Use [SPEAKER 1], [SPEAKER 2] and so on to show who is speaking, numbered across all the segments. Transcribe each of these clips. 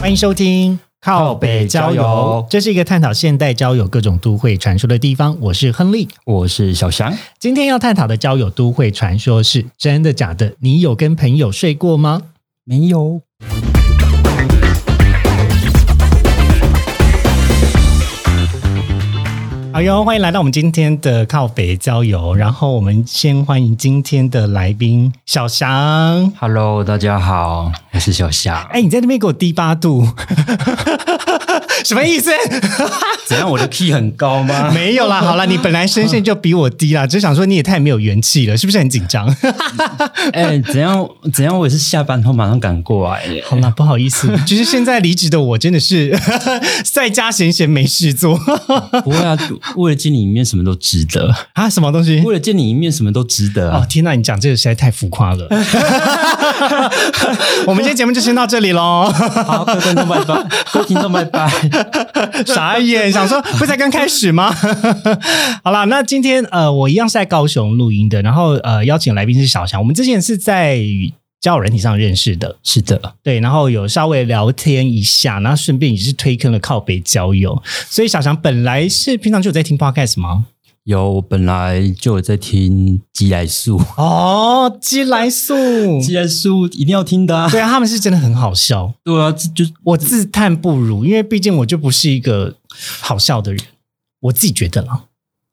[SPEAKER 1] 欢迎收听。靠北交友，这是一个探讨现代交友各种都会传说的地方。我是亨利，
[SPEAKER 2] 我是小翔。
[SPEAKER 1] 今天要探讨的交友都会传说是真的假的？你有跟朋友睡过吗？
[SPEAKER 2] 没有。
[SPEAKER 1] 好哟，欢迎来到我们今天的靠北郊游。然后我们先欢迎今天的来宾小翔。
[SPEAKER 2] Hello，大家好，我是小翔。
[SPEAKER 1] 哎，你在那边给我低八度。什么意思？
[SPEAKER 2] 怎样？我的 key 很高吗？
[SPEAKER 1] 没有啦，好啦，你本来声线就比我低啦，只想说你也太没有元气了，是不是很紧张？
[SPEAKER 2] 哎，怎样？怎样？我也是下班后马上赶过来。
[SPEAKER 1] 好啦，不好意思，就是现在离职的我真的是在家闲闲没事做。
[SPEAKER 2] 不会啊，为了见你一面，什么都值得
[SPEAKER 1] 啊！什么东西？
[SPEAKER 2] 为了见你一面，什么都值得
[SPEAKER 1] 哦！天哪，你讲这个实在太浮夸了。我们今天节目就先到这里喽。
[SPEAKER 2] 好，各位观众拜拜，各位听众拜拜。
[SPEAKER 1] 傻眼，想说不才刚开始吗？好了，那今天呃，我一样是在高雄录音的，然后呃，邀请来宾是小强。我们之前是在交友人体上认识的，
[SPEAKER 2] 是的，
[SPEAKER 1] 对，然后有稍微聊天一下，然后顺便也是推坑了靠北交友。所以小强本来是平常就有在听 podcast 吗？
[SPEAKER 2] 有，我本来就有在听鸡来素。
[SPEAKER 1] 哦，鸡来素，
[SPEAKER 2] 鸡来素一定要听的，
[SPEAKER 1] 对啊，他们是真的很好笑，
[SPEAKER 2] 对啊，就
[SPEAKER 1] 我自叹不如，因为毕竟我就不是一个好笑的人，我自己觉得啦，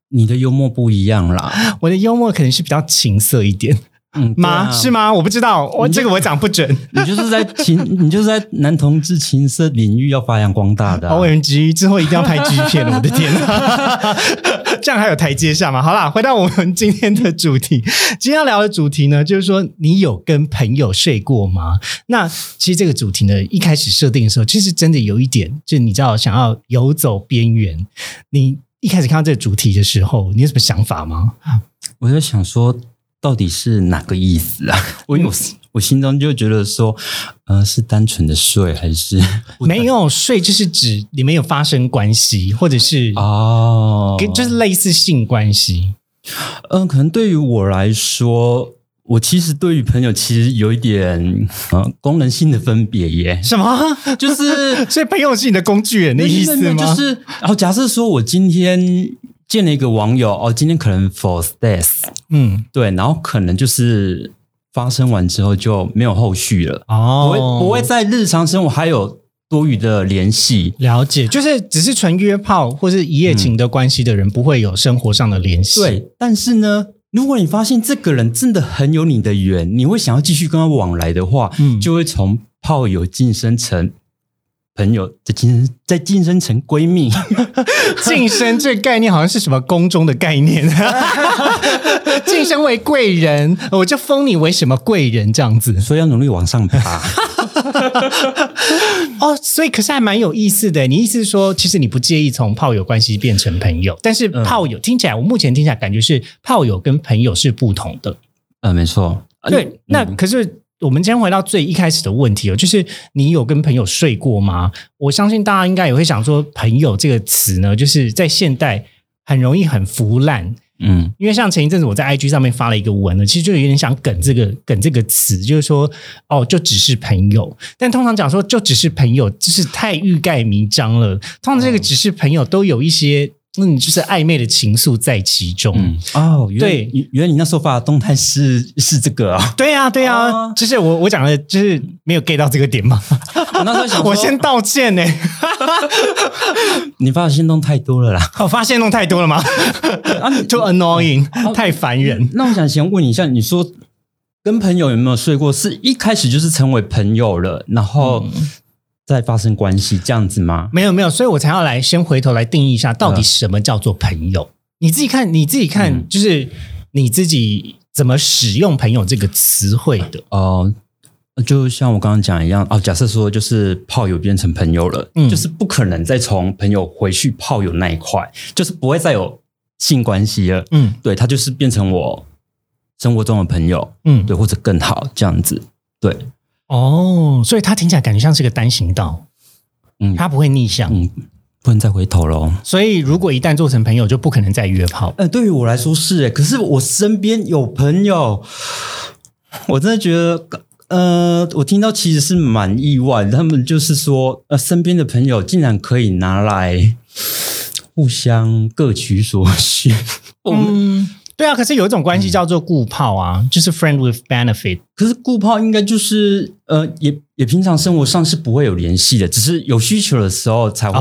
[SPEAKER 2] 你的幽默不一样啦，
[SPEAKER 1] 我的幽默可能是比较情色一点，嗯，吗？是吗？我不知道，我这个我讲不准，
[SPEAKER 2] 你就是在情，你就是在男同志情色领域要发扬光大的
[SPEAKER 1] ，O M G，之后一定要拍 G 片了，我的天呐！这样还有台阶下吗？好啦，回到我们今天的主题。今天要聊的主题呢，就是说你有跟朋友睡过吗？那其实这个主题呢，一开始设定的时候，其实真的有一点，就你知道，想要游走边缘。你一开始看到这个主题的时候，你有什么想法吗？
[SPEAKER 2] 我在想说，到底是哪个意思啊？我有。我心中就觉得说，呃，是单纯的睡还是
[SPEAKER 1] 没有睡？就是指你们有发生关系，或者是哦，就是类似性关系。
[SPEAKER 2] 嗯，可能对于我来说，我其实对于朋友其实有一点 呃功能性的分别耶。
[SPEAKER 1] 什么？就是所以朋友是你的工具人的意思吗？
[SPEAKER 2] 就是，然后假设说我今天见了一个网友，哦，今天可能 for death，嗯，对，然后可能就是。发生完之后就没有后续了哦，不会不会在日常生活还有多余的联系
[SPEAKER 1] 了解，就是只是纯约炮或是一夜情的关系的人不会有生活上的联系。
[SPEAKER 2] 对，但是呢，如果你发现这个人真的很有你的缘，你会想要继续跟他往来的话，嗯，就会从炮友晋升成。朋友在晋升，在晋升成闺蜜，
[SPEAKER 1] 晋升这概念好像是什么宫中的概念，晋升为贵人，我就封你为什么贵人这样子，
[SPEAKER 2] 所以要努力往上爬。
[SPEAKER 1] 哦，所以可是还蛮有意思的。你意思是说，其实你不介意从炮友关系变成朋友，但是炮友听起来，我目前听起来感觉是炮友跟朋友是不同的。
[SPEAKER 2] 嗯，没错。
[SPEAKER 1] 对，那可是。我们今天回到最一开始的问题哦，就是你有跟朋友睡过吗？我相信大家应该也会想说，朋友这个词呢，就是在现代很容易很腐烂，嗯，因为像前一阵子我在 IG 上面发了一个文呢，其实就有点想梗这个梗这个词，就是说哦，就只是朋友，但通常讲说就只是朋友，就是太欲盖弥彰了。通常这个只是朋友都有一些。那你就是暧昧的情愫在其中
[SPEAKER 2] 哦。对，原来你那时候发的动态是是这个啊？
[SPEAKER 1] 对呀，对呀，就是我我讲的，就是没有 get 到这个点嘛。
[SPEAKER 2] 我那时候想，
[SPEAKER 1] 我先道歉呢。
[SPEAKER 2] 你发的心动太多了啦！
[SPEAKER 1] 我发现动太多了吗？啊，too annoying，太烦人。
[SPEAKER 2] 那我想先问你一下，你说跟朋友有没有睡过？是一开始就是成为朋友了，然后。再发生关系这样子吗？
[SPEAKER 1] 没有没有，所以我才要来先回头来定义一下，到底什么叫做朋友？你自己看，你自己看，就是你自己怎么使用“朋友”这个词汇的？
[SPEAKER 2] 哦，就像我刚刚讲一样哦，假设说就是炮友变成朋友了，嗯，就是不可能再从朋友回去炮友那一块，就是不会再有性关系了，嗯，对他就是变成我生活中的朋友，嗯，对，或者更好这样子，对。
[SPEAKER 1] 哦，所以他听起来感觉像是个单行道。嗯，他不会逆向，嗯，
[SPEAKER 2] 不能再回头喽。
[SPEAKER 1] 所以，如果一旦做成朋友，就不可能再约炮。
[SPEAKER 2] 呃，对于我来说是，可是我身边有朋友，我真的觉得，呃，我听到其实是蛮意外，他们就是说，呃，身边的朋友竟然可以拿来互相各取所需。
[SPEAKER 1] 嗯。对啊，可是有一种关系叫做固炮啊，就是 friend with benefit。
[SPEAKER 2] 可是固炮应该就是呃，也也平常生活上是不会有联系的，只是有需求的时候才会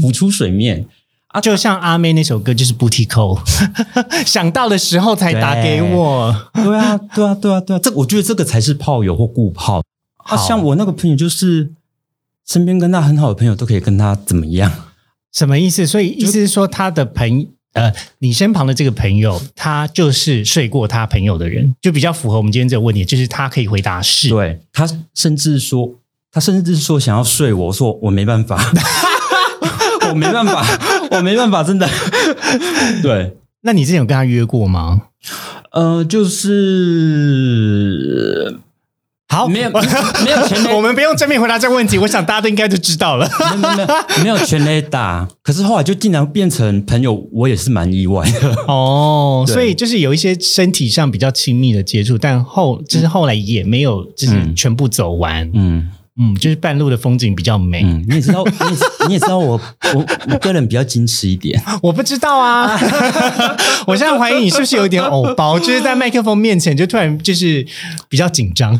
[SPEAKER 2] 浮出水面
[SPEAKER 1] 啊。就像阿妹那首歌就是 booty call，想到的时候才打给我。
[SPEAKER 2] 对啊，对啊，对啊，对啊，这我觉得这个才是炮友或固炮。啊，像我那个朋友，就是身边跟他很好的朋友都可以跟他怎么样？
[SPEAKER 1] 什么意思？所以意思是说他的朋。呃，你身旁的这个朋友，他就是睡过他朋友的人，就比较符合我们今天这个问题，就是他可以回答是。
[SPEAKER 2] 对他甚至说，他甚至是说想要睡我，说我没办法，我没办法，我没办法，真的。对，
[SPEAKER 1] 那你之前有跟他约过吗？
[SPEAKER 2] 呃，就是。
[SPEAKER 1] 好，
[SPEAKER 2] 没有没有全雷，
[SPEAKER 1] 我们不用正面回答这个问题。我想大家都应该就知道了。
[SPEAKER 2] 没有没有没有全雷打，可是后来就竟然变成朋友，我也是蛮意外的。
[SPEAKER 1] 哦，所以就是有一些身体上比较亲密的接触，但后就是后来也没有就是全部走完。嗯。嗯，就是半路的风景比较美。
[SPEAKER 2] 嗯，你也知道，你也你也知道，我我我个人比较矜持一点。
[SPEAKER 1] 我不知道啊，我现在怀疑你是不是有点偶包，就是在麦克风面前就突然就是比较紧张。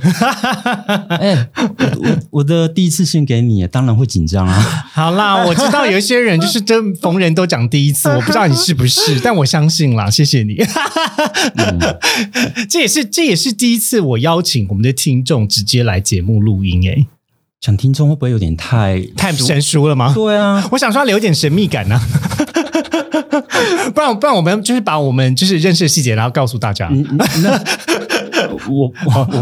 [SPEAKER 2] 哎，我我的第一次献给你，当然会紧张啊。
[SPEAKER 1] 好啦，我知道有一些人就是真逢人都讲第一次，我不知道你是不是，但我相信啦，谢谢你。这也是这也是第一次我邀请我们的听众直接来节目录音哎。
[SPEAKER 2] 讲听众会不会有点太
[SPEAKER 1] 太生疏了吗？
[SPEAKER 2] 对啊，
[SPEAKER 1] 我想说留点神秘感呢，不然不然我们就是把我们就是认识的细节，然后告诉大家。
[SPEAKER 2] 我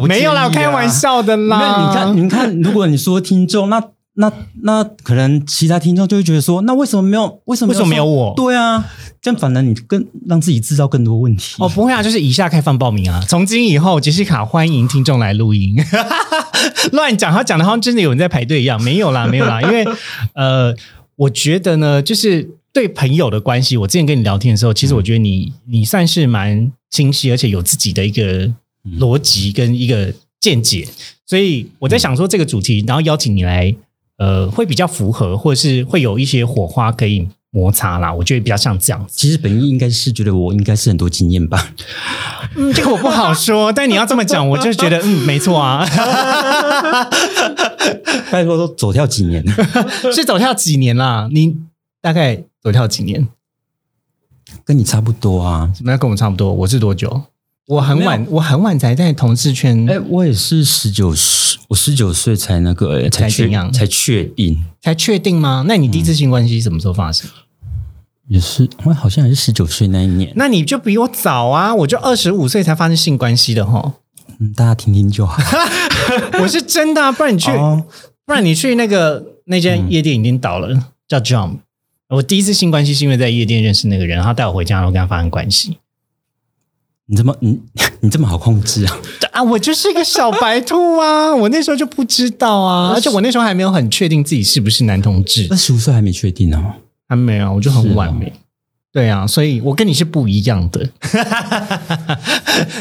[SPEAKER 2] 我
[SPEAKER 1] 没有啦，开玩笑的啦。
[SPEAKER 2] 你看，你看，如果你说听众，那那那可能其他听众就会觉得说，那为什么没有？为什么
[SPEAKER 1] 为什么没有我？
[SPEAKER 2] 对啊。这样反而你更让自己制造更多问题
[SPEAKER 1] 哦，不会啊，就是以下开放报名啊！从今以后，杰西卡欢迎听众来录音。乱讲，他讲的好像真的有人在排队一样，没有啦，没有啦，因为呃，我觉得呢，就是对朋友的关系，我之前跟你聊天的时候，其实我觉得你你算是蛮清晰，而且有自己的一个逻辑跟一个见解，所以我在想说这个主题，然后邀请你来，呃，会比较符合，或者是会有一些火花可以。摩擦啦，我觉得比较像这样子。
[SPEAKER 2] 其实本意应该是觉得我应该是很多经验吧。
[SPEAKER 1] 嗯，这个我不好说，但你要这么讲，我就觉得 嗯，没错啊。
[SPEAKER 2] 拜托，都走跳几年？
[SPEAKER 1] 是走跳几年啦？你大概走跳几年？
[SPEAKER 2] 跟你差不多啊？
[SPEAKER 1] 那跟我差不多。我是多久？我很晚，我很晚才在同事圈。
[SPEAKER 2] 哎，我也是十九岁，我十九岁才那个才
[SPEAKER 1] 怎样？
[SPEAKER 2] 才确定？
[SPEAKER 1] 才确定吗？那你第一次性关系什么时候发生？
[SPEAKER 2] 也是，我好像也是十九岁那一年。
[SPEAKER 1] 那你就比我早啊！我就二十五岁才发生性关系的哈。
[SPEAKER 2] 嗯，大家听听就好。
[SPEAKER 1] 我是真的，不然你去，不然你去那个那间夜店已经倒了，叫 Jump。我第一次性关系是因为在夜店认识那个人，他带我回家，然后跟他发生关系。
[SPEAKER 2] 你怎么你 你这么好控制啊？
[SPEAKER 1] 啊，我就是一个小白兔啊！我那时候就不知道啊，而且我那时候还没有很确定自己是不是男同志。
[SPEAKER 2] 二十五岁还没确定呢，
[SPEAKER 1] 还没有，我就很完美。对啊，所以我跟你是不一样的。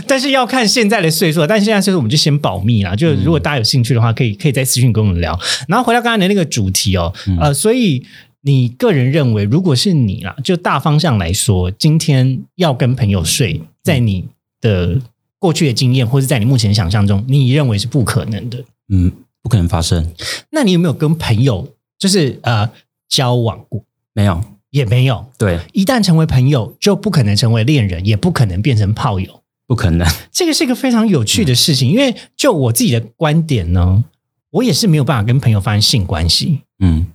[SPEAKER 1] 但是要看现在的岁数，但现在岁数我们就先保密啦。就如果大家有兴趣的话，可以可以在私信跟我们聊。然后回到刚才的那个主题哦，呃，所以你个人认为，如果是你啦，就大方向来说，今天要跟朋友睡。在你的过去的经验，或者在你目前想象中，你认为是不可能的？
[SPEAKER 2] 嗯，不可能发生。
[SPEAKER 1] 那你有没有跟朋友就是呃交往过？
[SPEAKER 2] 没有，
[SPEAKER 1] 也没有。
[SPEAKER 2] 对，
[SPEAKER 1] 一旦成为朋友，就不可能成为恋人，也不可能变成炮友，
[SPEAKER 2] 不可能。
[SPEAKER 1] 这个是一个非常有趣的事情，因为就我自己的观点呢，我也是没有办法跟朋友发生性关系。嗯，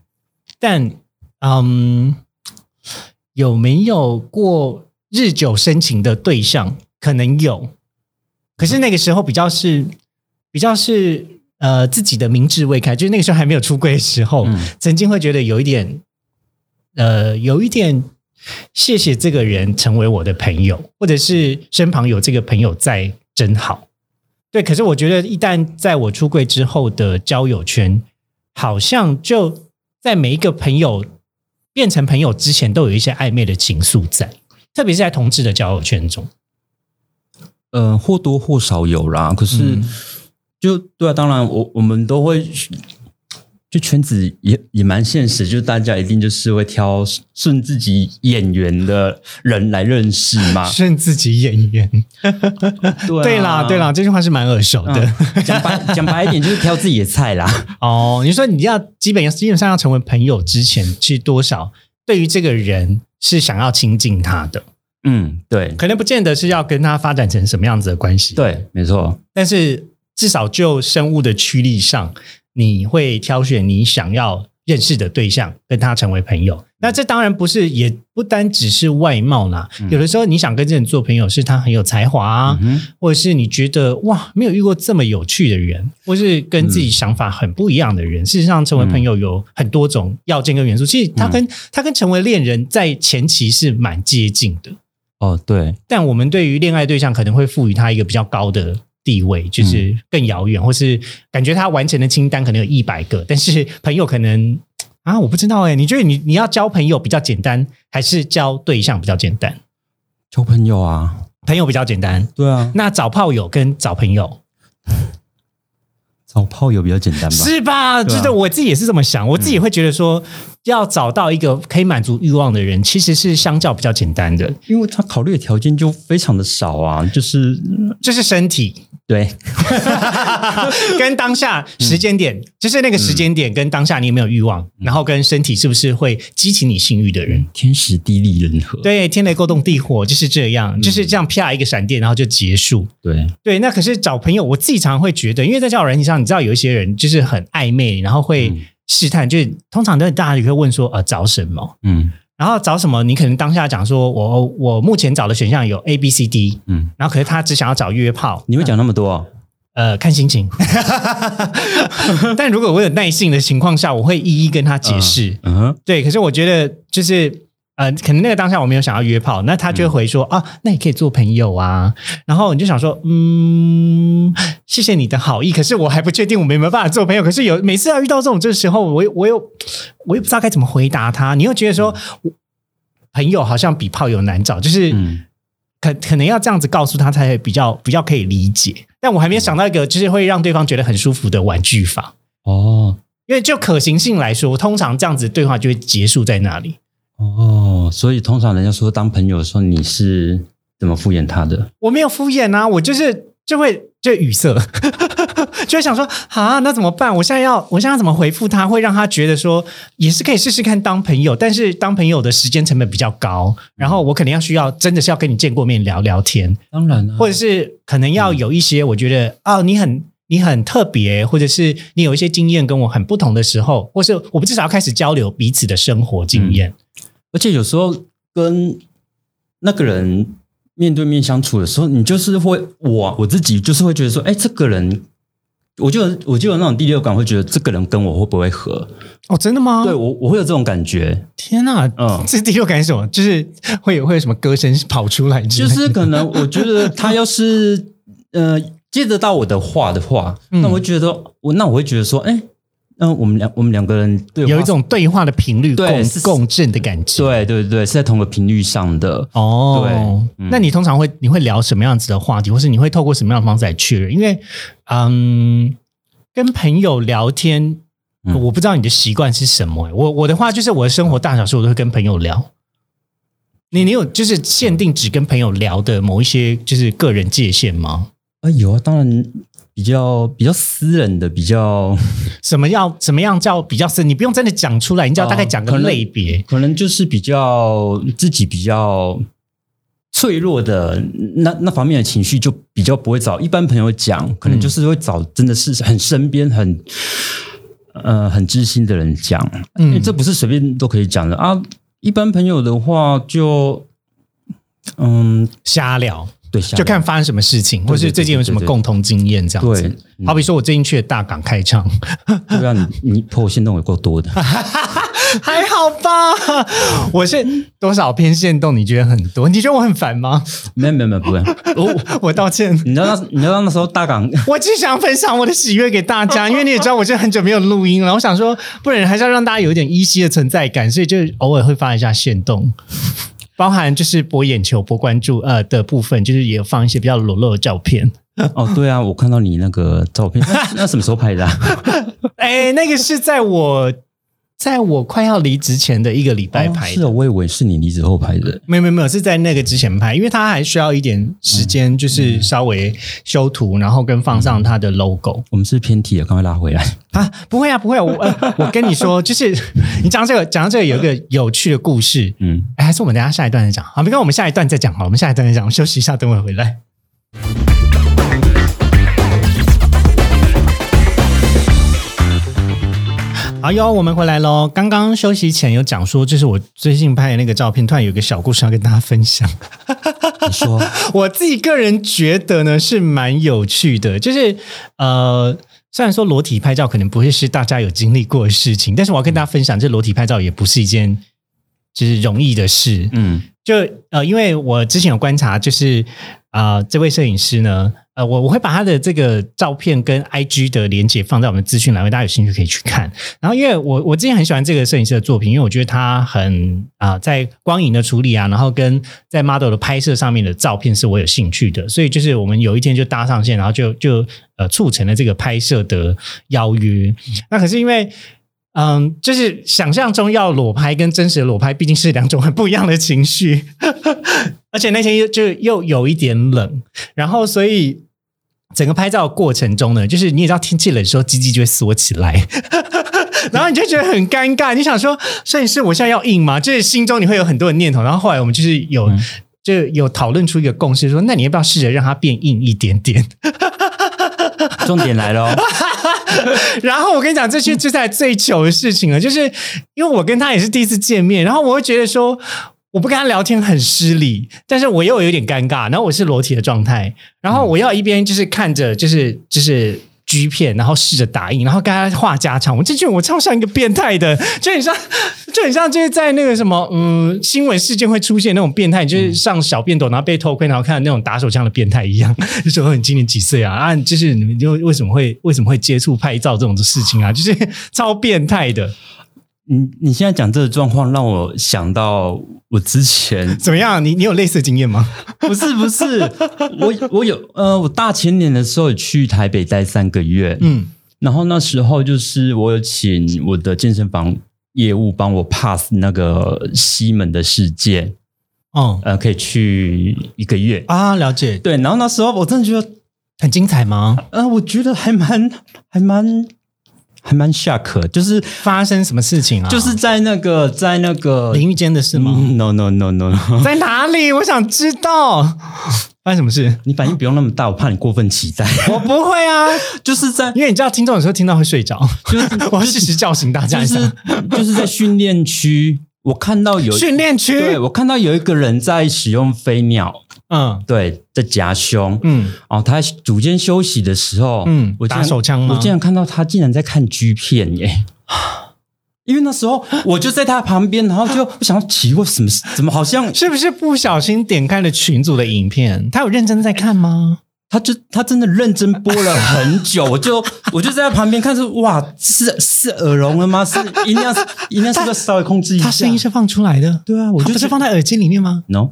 [SPEAKER 1] 但嗯，有没有过？日久生情的对象可能有，可是那个时候比较是比较是呃自己的明智未开，就是那个时候还没有出柜的时候，曾经会觉得有一点呃有一点谢谢这个人成为我的朋友，或者是身旁有这个朋友在真好。对，可是我觉得一旦在我出柜之后的交友圈，好像就在每一个朋友变成朋友之前，都有一些暧昧的情愫在，特别是在同志的交友圈中。
[SPEAKER 2] 呃，或多或少有啦，可是就对啊，当然我我们都会。就圈子也也蛮现实，就是大家一定就是会挑顺自己眼缘的人来认识嘛。
[SPEAKER 1] 顺自己眼缘 对啦对啦，这句话是蛮耳熟的。
[SPEAKER 2] 讲白讲白一点，就是挑自己的菜啦。
[SPEAKER 1] 哦，你说你要基本基本上要成为朋友之前，是多少对于这个人是想要亲近他的？
[SPEAKER 2] 嗯，对，
[SPEAKER 1] 可能不见得是要跟他发展成什么样子的关系。
[SPEAKER 2] 对，没错。
[SPEAKER 1] 但是至少就生物的驱力上。你会挑选你想要认识的对象，跟他成为朋友。那这当然不是，也不单只是外貌啦。有的时候你想跟这人做朋友，是他很有才华啊，或者是你觉得哇，没有遇过这么有趣的人，或是跟自己想法很不一样的人。事实上，成为朋友有很多种要件跟元素。其实他跟他跟成为恋人在前期是蛮接近的。
[SPEAKER 2] 哦，对。
[SPEAKER 1] 但我们对于恋爱对象可能会赋予他一个比较高的。地位就是更遥远，或是感觉他完成的清单可能有一百个，但是朋友可能啊，我不知道哎，你觉得你你要交朋友比较简单，还是交对象比较简单？
[SPEAKER 2] 交朋友啊，
[SPEAKER 1] 朋友比较简单，
[SPEAKER 2] 对啊。
[SPEAKER 1] 那找炮友跟找朋友，
[SPEAKER 2] 找炮友比较简单吧？
[SPEAKER 1] 是吧？就是我自己也是这么想，我自己会觉得说。要找到一个可以满足欲望的人，其实是相较比较简单的，
[SPEAKER 2] 因为他考虑的条件就非常的少啊，就是
[SPEAKER 1] 就是身体，
[SPEAKER 2] 对，
[SPEAKER 1] 跟当下时间点，就是那个时间点跟当下你有没有欲望，然后跟身体是不是会激起你性欲的人，
[SPEAKER 2] 天时地利人和，
[SPEAKER 1] 对，天雷勾动地火就是这样，就是这样啪一个闪电，然后就结束，
[SPEAKER 2] 对。
[SPEAKER 1] 对。那可是找朋友，我自己常常会觉得，因为在交友软件上，你知道有一些人就是很暧昧，然后会。试探就是通常都大家也会问说呃找什么嗯，然后找什么你可能当下讲说我我目前找的选项有 A B C D 嗯，然后可是他只想要找约炮，
[SPEAKER 2] 你会讲那么多？
[SPEAKER 1] 呃，看心情。但如果我有耐性的情况下，我会一一跟他解释。嗯，对。可是我觉得就是。呃，可能那个当下我没有想要约炮，那他就会回说啊，那你可以做朋友啊。然后你就想说，嗯，谢谢你的好意，可是我还不确定我们有没有办法做朋友。可是有每次要遇到这种这时候，我我又我又不知道该怎么回答他。你又觉得说，朋友好像比炮友难找，就是可可能要这样子告诉他，才会比较比较可以理解。但我还没有想到一个就是会让对方觉得很舒服的玩具法哦。因为就可行性来说，通常这样子对话就会结束在那里。
[SPEAKER 2] 哦，所以通常人家说当朋友的时候，你是怎么敷衍他的？
[SPEAKER 1] 我没有敷衍啊，我就是就会就语塞，就会想说啊，那怎么办？我现在要我现在要怎么回复他，会让他觉得说也是可以试试看当朋友，但是当朋友的时间成本比较高，然后我可能要需要真的是要跟你见过面聊聊天，
[SPEAKER 2] 当然了，
[SPEAKER 1] 或者是可能要有一些我觉得啊，你很你很特别，或者是你有一些经验跟我很不同的时候，或是我们至少要开始交流彼此的生活经验。
[SPEAKER 2] 而且有时候跟那个人面对面相处的时候，你就是会我我自己就是会觉得说，哎，这个人，我就我就有那种第六感，会觉得这个人跟我会不会合？
[SPEAKER 1] 哦，真的吗？
[SPEAKER 2] 对我我会有这种感觉。
[SPEAKER 1] 天哪，嗯，这第六感是什么？就是会有会有什么歌声跑出来？
[SPEAKER 2] 就是可能我觉得他要是呃接得到我的话的话，那我会觉得我那我会觉得说，哎。那我们两我们两个人对
[SPEAKER 1] 有一种对话的频率共共振的感觉，
[SPEAKER 2] 对对对，是在同个频率上的哦。
[SPEAKER 1] 对，那你通常会你会聊什么样子的话题，或是你会透过什么样的方式来确认？因为嗯，跟朋友聊天，我不知道你的习惯是什么。我我的话就是我的生活大小事，我都会跟朋友聊。你你有就是限定只跟朋友聊的某一些就是个人界限吗？
[SPEAKER 2] 啊，有啊，当然。比较比较私人的，比较
[SPEAKER 1] 什么要怎么样叫比较私？你不用真的讲出来，你只要大概讲个类别，
[SPEAKER 2] 可能就是比较自己比较脆弱的那那方面的情绪，就比较不会找一般朋友讲，可能就是会找真的是很身边很呃很知心的人讲，因为这不是随便都可以讲的啊。一般朋友的话，就
[SPEAKER 1] 嗯瞎聊。
[SPEAKER 2] 对，
[SPEAKER 1] 就看发生什么事情，或是最近有什么共同经验这样子。好比说，我最近去了大港开唱，
[SPEAKER 2] 对啊，你你破线动有够多的。
[SPEAKER 1] 还好吧？我是多少篇线动？你觉得很多？你觉得我很烦吗？
[SPEAKER 2] 没有没有没有，不会。
[SPEAKER 1] 我 我道歉。
[SPEAKER 2] 你知道那你知道那时候大港，
[SPEAKER 1] 我只想分享我的喜悦给大家，因为你也知道，我真的很久没有录音了。我想说，不然还是要让大家有一点依稀的存在感，所以就偶尔会发一下线动，包含就是博眼球、博关注呃的部分，就是也放一些比较裸露的照片。
[SPEAKER 2] 哦，对啊，我看到你那个照片，那什么时候拍的？
[SPEAKER 1] 哎，那个是在我。在我快要离职前的一个礼拜拍
[SPEAKER 2] 的是，我以为是你离职后拍的。
[SPEAKER 1] 没有没有没有，是在那个之前拍，因为他还需要一点时间，就是稍微修图，然后跟放上他的 logo。
[SPEAKER 2] 我们是偏题了，赶快拉回来
[SPEAKER 1] 啊！不会啊，不会。我 我跟你说，就是你讲这个讲到这个有一个有趣的故事，嗯，还是我们等下下一段再讲好，没关系，我们下一段再讲好，我们下一段再讲，我休息一下，等会回来。好哟，我们回来喽。刚刚休息前有讲说，就是我最近拍的那个照片，突然有个小故事要跟大家分享。
[SPEAKER 2] 你说，
[SPEAKER 1] 我自己个人觉得呢，是蛮有趣的。就是呃，虽然说裸体拍照可能不会是大家有经历过的事情，但是我要跟大家分享，这裸体拍照也不是一件就是容易的事。嗯，就呃，因为我之前有观察，就是啊，这位摄影师呢。呃，我我会把他的这个照片跟 I G 的连接放在我们资讯栏位，大家有兴趣可以去看。然后，因为我我之前很喜欢这个摄影师的作品，因为我觉得他很啊，在光影的处理啊，然后跟在 model 的拍摄上面的照片是我有兴趣的，所以就是我们有一天就搭上线，然后就就呃促成了这个拍摄的邀约。那可是因为。嗯，就是想象中要裸拍跟真实的裸拍毕竟是两种很不一样的情绪，而且那天又就又有一点冷，然后所以整个拍照过程中呢，就是你也知道天气冷的时候，鸡鸡就会缩起来，然后你就觉得很尴尬，你想说摄影师我现在要硬吗？就是心中你会有很多的念头，然后后来我们就是有就有讨论出一个共识，说那你要不要试着让它变硬一点点？
[SPEAKER 2] 重点来了，
[SPEAKER 1] 然后我跟你讲，这些就在最糗的事情了，就是因为我跟他也是第一次见面，然后我会觉得说，我不跟他聊天很失礼，但是我又有点尴尬，然后我是裸体的状态，然后我要一边就是看着，就是就是。G 片，然后试着打印，然后跟他话家常。我就觉得我超像一个变态的，就很像，就很像就是在那个什么，嗯，新闻事件会出现那种变态，就是上小便斗，然后被偷窥，然后看到那种打手枪的变态一样。就说你今年几岁啊？啊，就是你们就为什么会为什么会接触拍照这种的事情啊？就是超变态的。
[SPEAKER 2] 你你现在讲这个状况，让我想到我之前
[SPEAKER 1] 怎么样？你你有类似的经验吗？
[SPEAKER 2] 不是不是，我我有呃，我大前年的时候去台北待三个月，嗯，然后那时候就是我有请我的健身房业务帮我 pass 那个西门的事件，嗯，呃，可以去一个月
[SPEAKER 1] 啊，了解。
[SPEAKER 2] 对，然后那时候我真的觉得
[SPEAKER 1] 很精彩吗？
[SPEAKER 2] 呃，我觉得还蛮还蛮。还蛮 shock，就是
[SPEAKER 1] 发生什么事情啊？
[SPEAKER 2] 就是在那个在那个
[SPEAKER 1] 淋浴间的事吗
[SPEAKER 2] ？No No No No，
[SPEAKER 1] 在哪里？我想知道发生什么事。
[SPEAKER 2] 你反应不用那么大，我怕你过分期待。
[SPEAKER 1] 我不会啊，
[SPEAKER 2] 就是在
[SPEAKER 1] 因为你知道听众有时候听到会睡着，就是 我要适时叫醒大家。
[SPEAKER 2] 就是就是在训练区，我看到有
[SPEAKER 1] 训练区，
[SPEAKER 2] 对我看到有一个人在使用飞鸟。嗯，对，在夹胸，嗯，哦，他组间休息的时候，嗯，
[SPEAKER 1] 我打手枪吗
[SPEAKER 2] 我竟然看到他竟然在看 G 片耶！因为那时候我就在他旁边，然后就我想奇怪什么，怎么好像
[SPEAKER 1] 是不是不小心点开了群组的影片？他有认真在看吗？
[SPEAKER 2] 他就他真的认真播了很久，我就 我就在旁边看，说哇，是是耳聋了吗？是音量音量是不是稍微控制一下？
[SPEAKER 1] 他声音是放出来的，
[SPEAKER 2] 对啊，我
[SPEAKER 1] 就是放在耳机里面吗
[SPEAKER 2] ？No。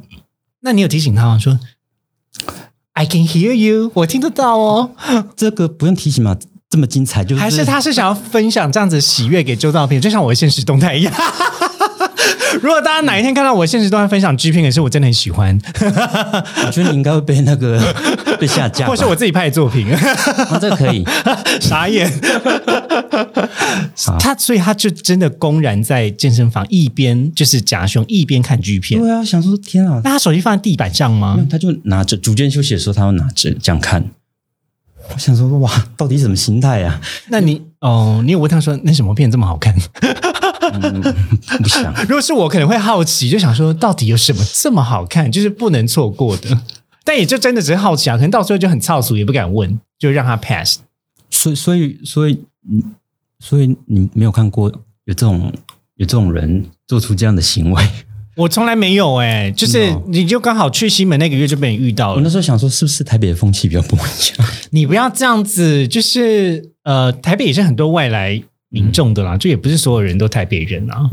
[SPEAKER 1] 那你有提醒他吗？说 I can hear you，我听得到哦。
[SPEAKER 2] 这个不用提醒嘛，这么精彩，就
[SPEAKER 1] 是还是他是想要分享这样子喜悦给周照片，就像我的现实动态一样。如果大家哪一天看到我现实动态分享 G 片，可是我真的很喜欢。
[SPEAKER 2] 我觉得你应该会被那个被下架，
[SPEAKER 1] 或是我自己拍的作品，
[SPEAKER 2] 这个可以
[SPEAKER 1] 傻眼。他所以他就真的公然在健身房一边就是夹胸一边看 G 片。
[SPEAKER 2] 对啊，想说天啊，
[SPEAKER 1] 那他手机放在地板上吗？
[SPEAKER 2] 他就拿着，逐渐休息的时候他要拿着这样看。我想说哇，到底什么心态呀？
[SPEAKER 1] 那你哦，你有问他说那什么片这么好看？
[SPEAKER 2] 不想。
[SPEAKER 1] 如果是我，可能会好奇，就想说到底有什么这么好看，就是不能错过的。但也就真的只是好奇啊，可能到时候就很操俗，也不敢问，就让他 pass。
[SPEAKER 2] 所以，所以，所以，所以你没有看过有这种有这种人做出这样的行为。
[SPEAKER 1] 我从来没有哎，就是你就刚好去西门那个月就被你遇到了。
[SPEAKER 2] 我那时候想说，是不是台北的风气比较不一样？
[SPEAKER 1] 你不要这样子，就是呃，台北也是很多外来民众的啦，就也不是所有人都台北人啊。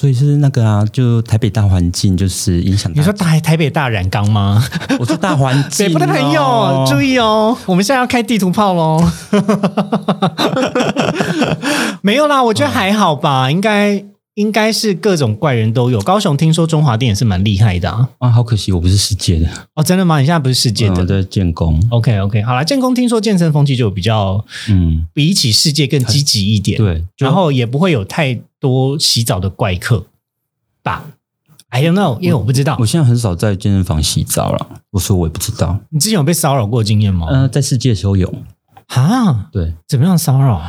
[SPEAKER 2] 所以是那个啊，就台北大环境就是影响。
[SPEAKER 1] 你说台台北大染缸吗？
[SPEAKER 2] 我说大环境。
[SPEAKER 1] 北部的朋友注意哦，我们现在要开地图炮喽。没有啦，我觉得还好吧，应该应该是各种怪人都有。高雄听说中华店也是蛮厉害的啊。
[SPEAKER 2] 啊，好可惜我不是世界的
[SPEAKER 1] 哦，真的吗？你现在不是世界的？
[SPEAKER 2] 在建工。
[SPEAKER 1] OK OK，好了，建工听说健身风气就比较嗯，比起世界更积极一点。
[SPEAKER 2] 对，
[SPEAKER 1] 然后也不会有太。多洗澡的怪客吧？I don't know，因为我不知道。
[SPEAKER 2] 我现在很少在健身房洗澡了。我说我也不知道。
[SPEAKER 1] 你之前有被骚扰过经验吗？
[SPEAKER 2] 呃，在世界的时候有。
[SPEAKER 1] 哈，
[SPEAKER 2] 对，
[SPEAKER 1] 怎么样骚扰？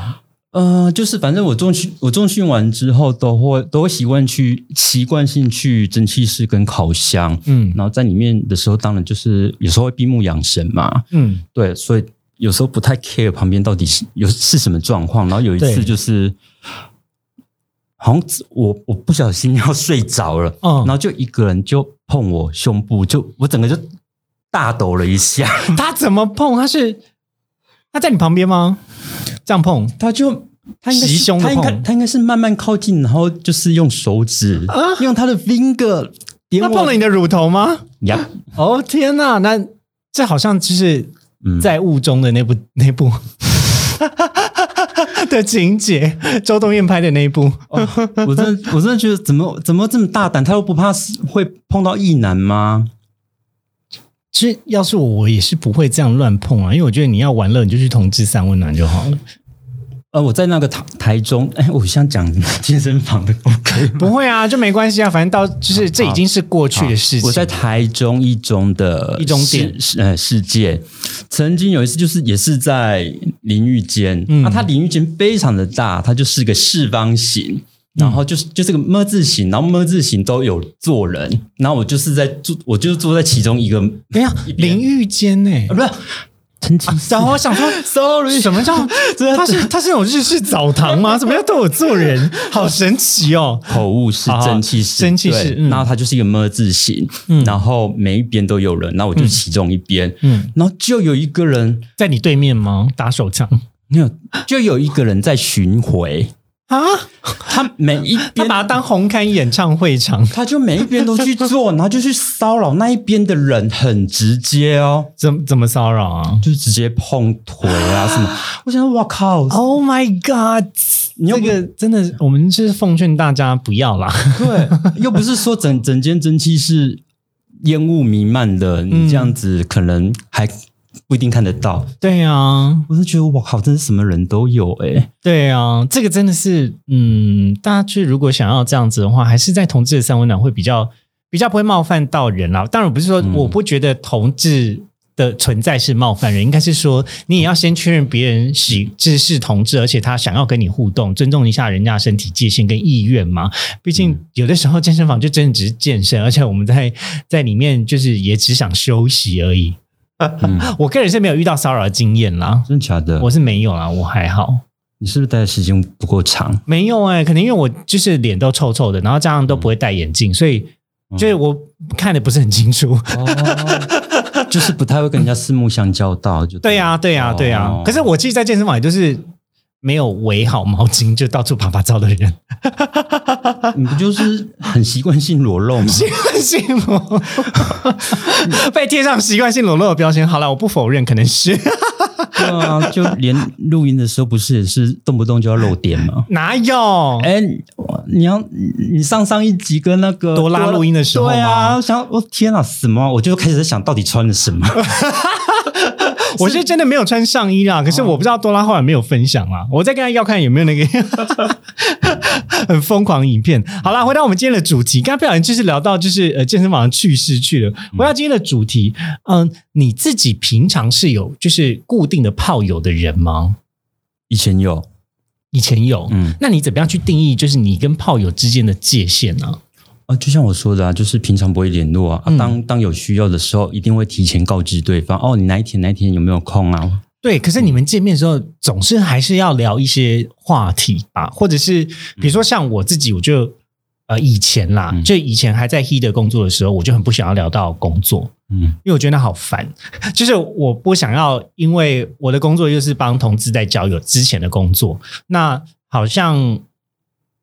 [SPEAKER 2] 呃，就是反正我重训，我重训完之后都会都会习惯去习惯性去蒸汽室跟烤箱。嗯，然后在里面的时候，当然就是有时候会闭目养神嘛。嗯，对，所以有时候不太 care 旁边到底是有是什么状况。然后有一次就是。好像我我不小心要睡着了，嗯，然后就一个人就碰我胸部，就我整个就大抖了一下。
[SPEAKER 1] 他怎么碰？他是他在你旁边吗？这样碰，
[SPEAKER 2] 他就他应该
[SPEAKER 1] 是
[SPEAKER 2] 他应该他应该是慢慢靠近，然后就是用手指用他的 finger
[SPEAKER 1] 点。他碰了你的乳头吗？呀！哦天哪，那这好像就是在雾中的那部那部。的情节，周冬燕拍的那一部，
[SPEAKER 2] 我真的我真的觉得怎么怎么这么大胆，他又不怕会碰到异男吗？
[SPEAKER 1] 其实要是我，我也是不会这样乱碰啊，因为我觉得你要玩乐，你就去同志三温暖就好了。
[SPEAKER 2] 呃，我在那个台台中，哎，我想讲健身房的，OK，
[SPEAKER 1] 不会啊，就没关系啊，反正到就是这已经是过去的事情。
[SPEAKER 2] 我在台中一中的
[SPEAKER 1] 一中店，
[SPEAKER 2] 呃，世界。曾经有一次，就是也是在淋浴间，啊，它淋浴间非常的大，它就是个四方形，然后就是就是个么字形，然后么字形都有坐人，然后我就是在坐，我就是坐在其中一个，
[SPEAKER 1] 等下淋浴间呢，
[SPEAKER 2] 不是。
[SPEAKER 1] 然后我想说，sorry，什么叫？他是他是那种日式澡堂吗？怎么样都有做人？好神奇哦！
[SPEAKER 2] 口误是蒸汽室，
[SPEAKER 1] 蒸汽室。
[SPEAKER 2] 然后它就是一个么字形，然后每一边都有人，那我就其中一边。嗯，然后就有一个人
[SPEAKER 1] 在你对面吗？打手枪？
[SPEAKER 2] 没有，就有一个人在巡回。啊，他每一边
[SPEAKER 1] 把它当红磡演唱会场，
[SPEAKER 2] 他就每一边都去做，然后就去骚扰那一边的人，很直接哦。
[SPEAKER 1] 怎怎么骚扰啊？
[SPEAKER 2] 就直接碰腿啊什么？我想，我靠
[SPEAKER 1] ！Oh my god！你这个真的，我们是奉劝大家不要啦。
[SPEAKER 2] 对，又不是说整整间蒸汽是烟雾弥漫的，你这样子可能还。不一定看得到，
[SPEAKER 1] 对呀，
[SPEAKER 2] 我是觉得哇靠，真是什么人都有哎，
[SPEAKER 1] 对啊，这个真的是，嗯，大家去如果想要这样子的话，还是在同志的三温暖会比较比较不会冒犯到人啦。当然不是说我不觉得同志的存在是冒犯人，应该是说你也要先确认别人喜这是同志，而且他想要跟你互动，尊重一下人家身体界限跟意愿嘛。毕竟有的时候健身房就真的只是健身，而且我们在在里面就是也只想休息而已。我个人是没有遇到骚扰的经验啦，
[SPEAKER 2] 真的假的？
[SPEAKER 1] 我是没有啦，我还好。
[SPEAKER 2] 你是不是戴的时间不够长？
[SPEAKER 1] 没有哎，可能因为我就是脸都臭臭的，然后加上都不会戴眼镜，所以就是我看的不是很清楚，
[SPEAKER 2] 就是不太会跟人家四目相交到。就
[SPEAKER 1] 对呀，对呀，对呀。可是我其实，在健身房也就是。没有围好毛巾就到处爬爬照的人，
[SPEAKER 2] 你不就是很习惯性裸露吗？
[SPEAKER 1] 习惯性裸，被贴上习惯性裸露的标签。好了，我不否认，可能是。
[SPEAKER 2] 对啊，就连录音的时候，不是也是动不动就要露点吗？
[SPEAKER 1] 哪有？
[SPEAKER 2] 哎，你要你上上一集跟那个
[SPEAKER 1] 多拉录音的时候
[SPEAKER 2] 对啊，我想我天啊，什么？我就开始在想到底穿了什么。
[SPEAKER 1] 我是真的没有穿上衣啦，可是我不知道多拉后来没有分享啊。我再跟他要看有没有那个 很疯狂影片。好啦，回到我们今天的主题，刚刚不小心就是聊到就是呃健身房的趣事去了。回到今天的主题，嗯，你自己平常是有就是固定的炮友的人吗？
[SPEAKER 2] 以前有，
[SPEAKER 1] 以前有，嗯，那你怎么样去定义就是你跟炮友之间的界限呢？
[SPEAKER 2] 就像我说的啊，就是平常不会联络啊。当当有需要的时候，一定会提前告知对方。哦，你哪一天哪一天有没有空啊？
[SPEAKER 1] 对，可是你们见面的时候，总是还是要聊一些话题吧，或者是比如说像我自己，我就呃以前啦，就以前还在 He 的工作的时候，我就很不想要聊到工作，嗯，因为我觉得那好烦，就是我不想要，因为我的工作又是帮同志在交友之前的工作，那好像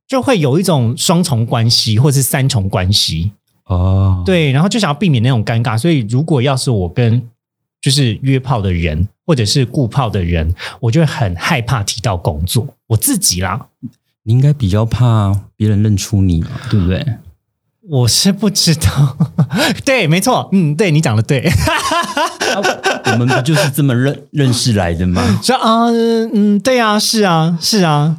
[SPEAKER 1] 就会有一种双重关系，或是三重关系哦，对，然后就想要避免那种尴尬，所以如果要是我跟就是约炮的人。或者是顾炮的人，我就会很害怕提到工作。我自己啦，
[SPEAKER 2] 你应该比较怕别人认出你嘛，对不对？
[SPEAKER 1] 我是不知道，对，没错，嗯，对你讲的对，
[SPEAKER 2] 我们不就是这么认认识来的吗？
[SPEAKER 1] 说啊，嗯，对啊，是啊，是啊，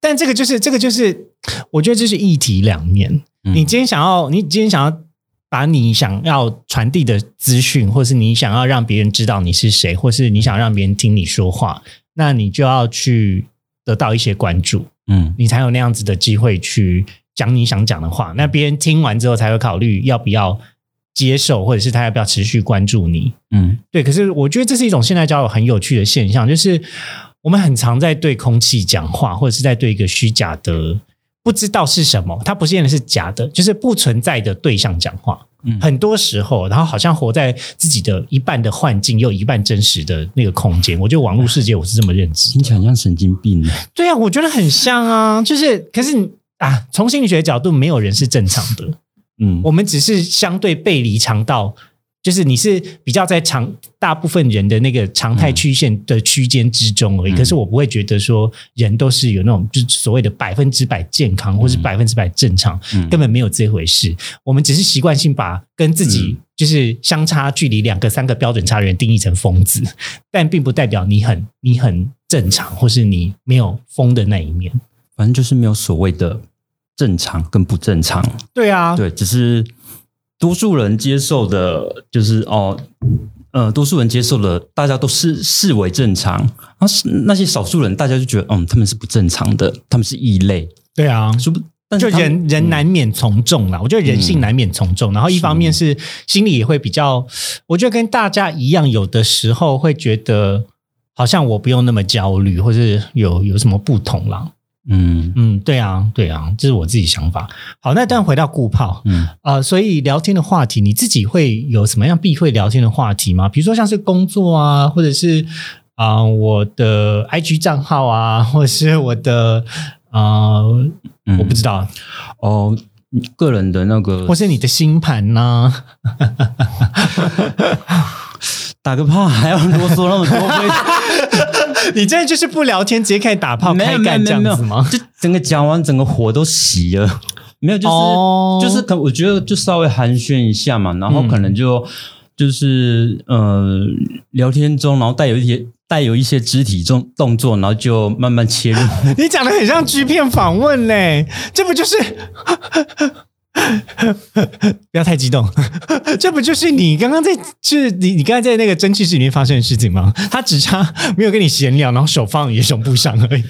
[SPEAKER 1] 但这个就是这个就是，我觉得这是一体两面。你今天想要，你今天想要。把你想要传递的资讯，或是你想要让别人知道你是谁，或是你想让别人听你说话，那你就要去得到一些关注，嗯，你才有那样子的机会去讲你想讲的话。那别人听完之后，才会考虑要不要接受，或者是他要不要持续关注你，嗯，对。可是我觉得这是一种现代交友很有趣的现象，就是我们很常在对空气讲话，或者是在对一个虚假的。不知道是什么，它不见得是假的，就是不存在的对象讲话。嗯，很多时候，然后好像活在自己的一半的幻境，又一半真实的那个空间。我觉得网络世界，我是这么认知。
[SPEAKER 2] 听起来像神经病。
[SPEAKER 1] 对啊，我觉得很像啊。就是，可是啊，从心理学角度，没有人是正常的。嗯，我们只是相对背离肠道。就是你是比较在常大部分人的那个常态曲线的区间之中而已，可是我不会觉得说人都是有那种就是所谓的百分之百健康或是百分之百正常，根本没有这回事。我们只是习惯性把跟自己就是相差距离两个三个标准差的人定义成疯子，但并不代表你很你很正常，或是你没有疯的那一面。
[SPEAKER 2] 反正就是没有所谓的正常跟不正常。
[SPEAKER 1] 对啊，
[SPEAKER 2] 对，只是。多数人接受的，就是哦，呃，多数人接受的，大家都视视为正常。那那些少数人，大家就觉得，嗯，他们是不正常的，他们是异类。
[SPEAKER 1] 对啊，是不？就人人难免从众啦。我觉得人性难免从众。然后一方面是心里也会比较，我觉得跟大家一样，有的时候会觉得好像我不用那么焦虑，或是有有什么不同啦。嗯嗯，对啊，对啊，这是我自己想法。好，那但回到顾炮，嗯啊，所以聊天的话题，你自己会有什么样避讳聊天的话题吗？比如说像是工作啊，或者是啊我的 IG 账号啊，或者是我的啊，我不知道
[SPEAKER 2] 哦，个人的那个，
[SPEAKER 1] 或是你的星盘呢？
[SPEAKER 2] 打个炮还要啰嗦那么
[SPEAKER 1] 多？你真的就是不聊天，直接开始打炮开干这样子吗？
[SPEAKER 2] 就整个讲完，整个火都熄了。没有，就 是就是可，我觉得就稍微寒暄一下嘛，然后可能就就是呃聊天中，然后带有一些带有一些肢体动动作，然后就慢慢切入。
[SPEAKER 1] 你讲的很像 G 片访问嘞，这不就是？不要太激动，这不就是你刚刚在，就是你你刚才在那个蒸汽室里面发生的事情吗？他只差没有跟你闲聊，然后手放你的胸部上而已。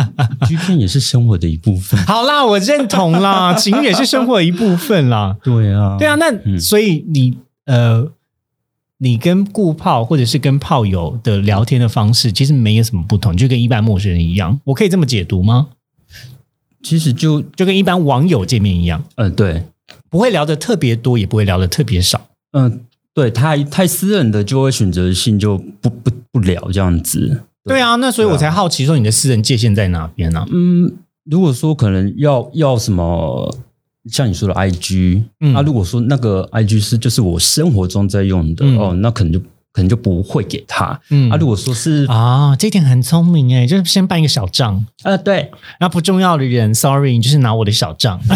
[SPEAKER 2] G 片也是生活的一部分。
[SPEAKER 1] 好啦，我认同啦，情也是生活的一部分啦。
[SPEAKER 2] 对啊，
[SPEAKER 1] 对啊，那所以你呃，你跟顾炮或者是跟炮友的聊天的方式，其实没有什么不同，就跟一般陌生人一样。我可以这么解读吗？
[SPEAKER 2] 其实就
[SPEAKER 1] 就跟一般网友见面一样，
[SPEAKER 2] 嗯，对，
[SPEAKER 1] 不会聊的特别多，也不会聊的特别少，
[SPEAKER 2] 嗯，对，太太私人的就会选择性就不不不聊这样子。
[SPEAKER 1] 对啊，那所以我才好奇说你的私人界限在哪边呢？
[SPEAKER 2] 嗯，如果说可能要要什么，像你说的 I G，那如果说那个 I G 是就是我生活中在用的哦，那可能就。可能就不会给他。嗯，啊，如果说是
[SPEAKER 1] 啊，这点很聪明哎，就是先办一个小账。
[SPEAKER 2] 呃，对，
[SPEAKER 1] 然后不重要的人，sorry，你就是拿我的小账。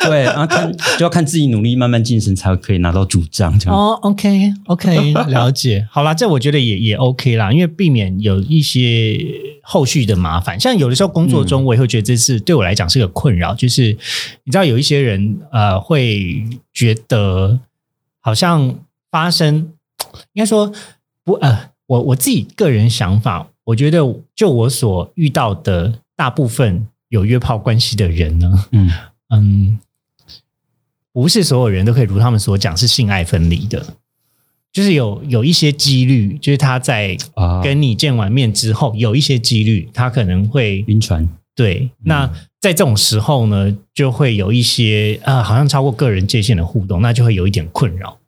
[SPEAKER 2] 对，然后看就要看自己努力，慢慢晋升才可以拿到主账。这样
[SPEAKER 1] 哦，OK，OK，了解。好啦，这我觉得也也 OK 啦，因为避免有一些后续的麻烦。像有的时候工作中，我也会觉得这是对我来讲是个困扰，就是你知道有一些人呃会觉得好像发生。应该说不呃，我我自己个人想法，我觉得就我所遇到的大部分有约炮关系的人呢，嗯嗯，不是所有人都可以如他们所讲是性爱分离的，就是有有一些几率，就是他在跟你见完面之后，有一些几率他可能会
[SPEAKER 2] 晕船。
[SPEAKER 1] 对，那在这种时候呢，就会有一些呃，好像超过个人界限的互动，那就会有一点困扰。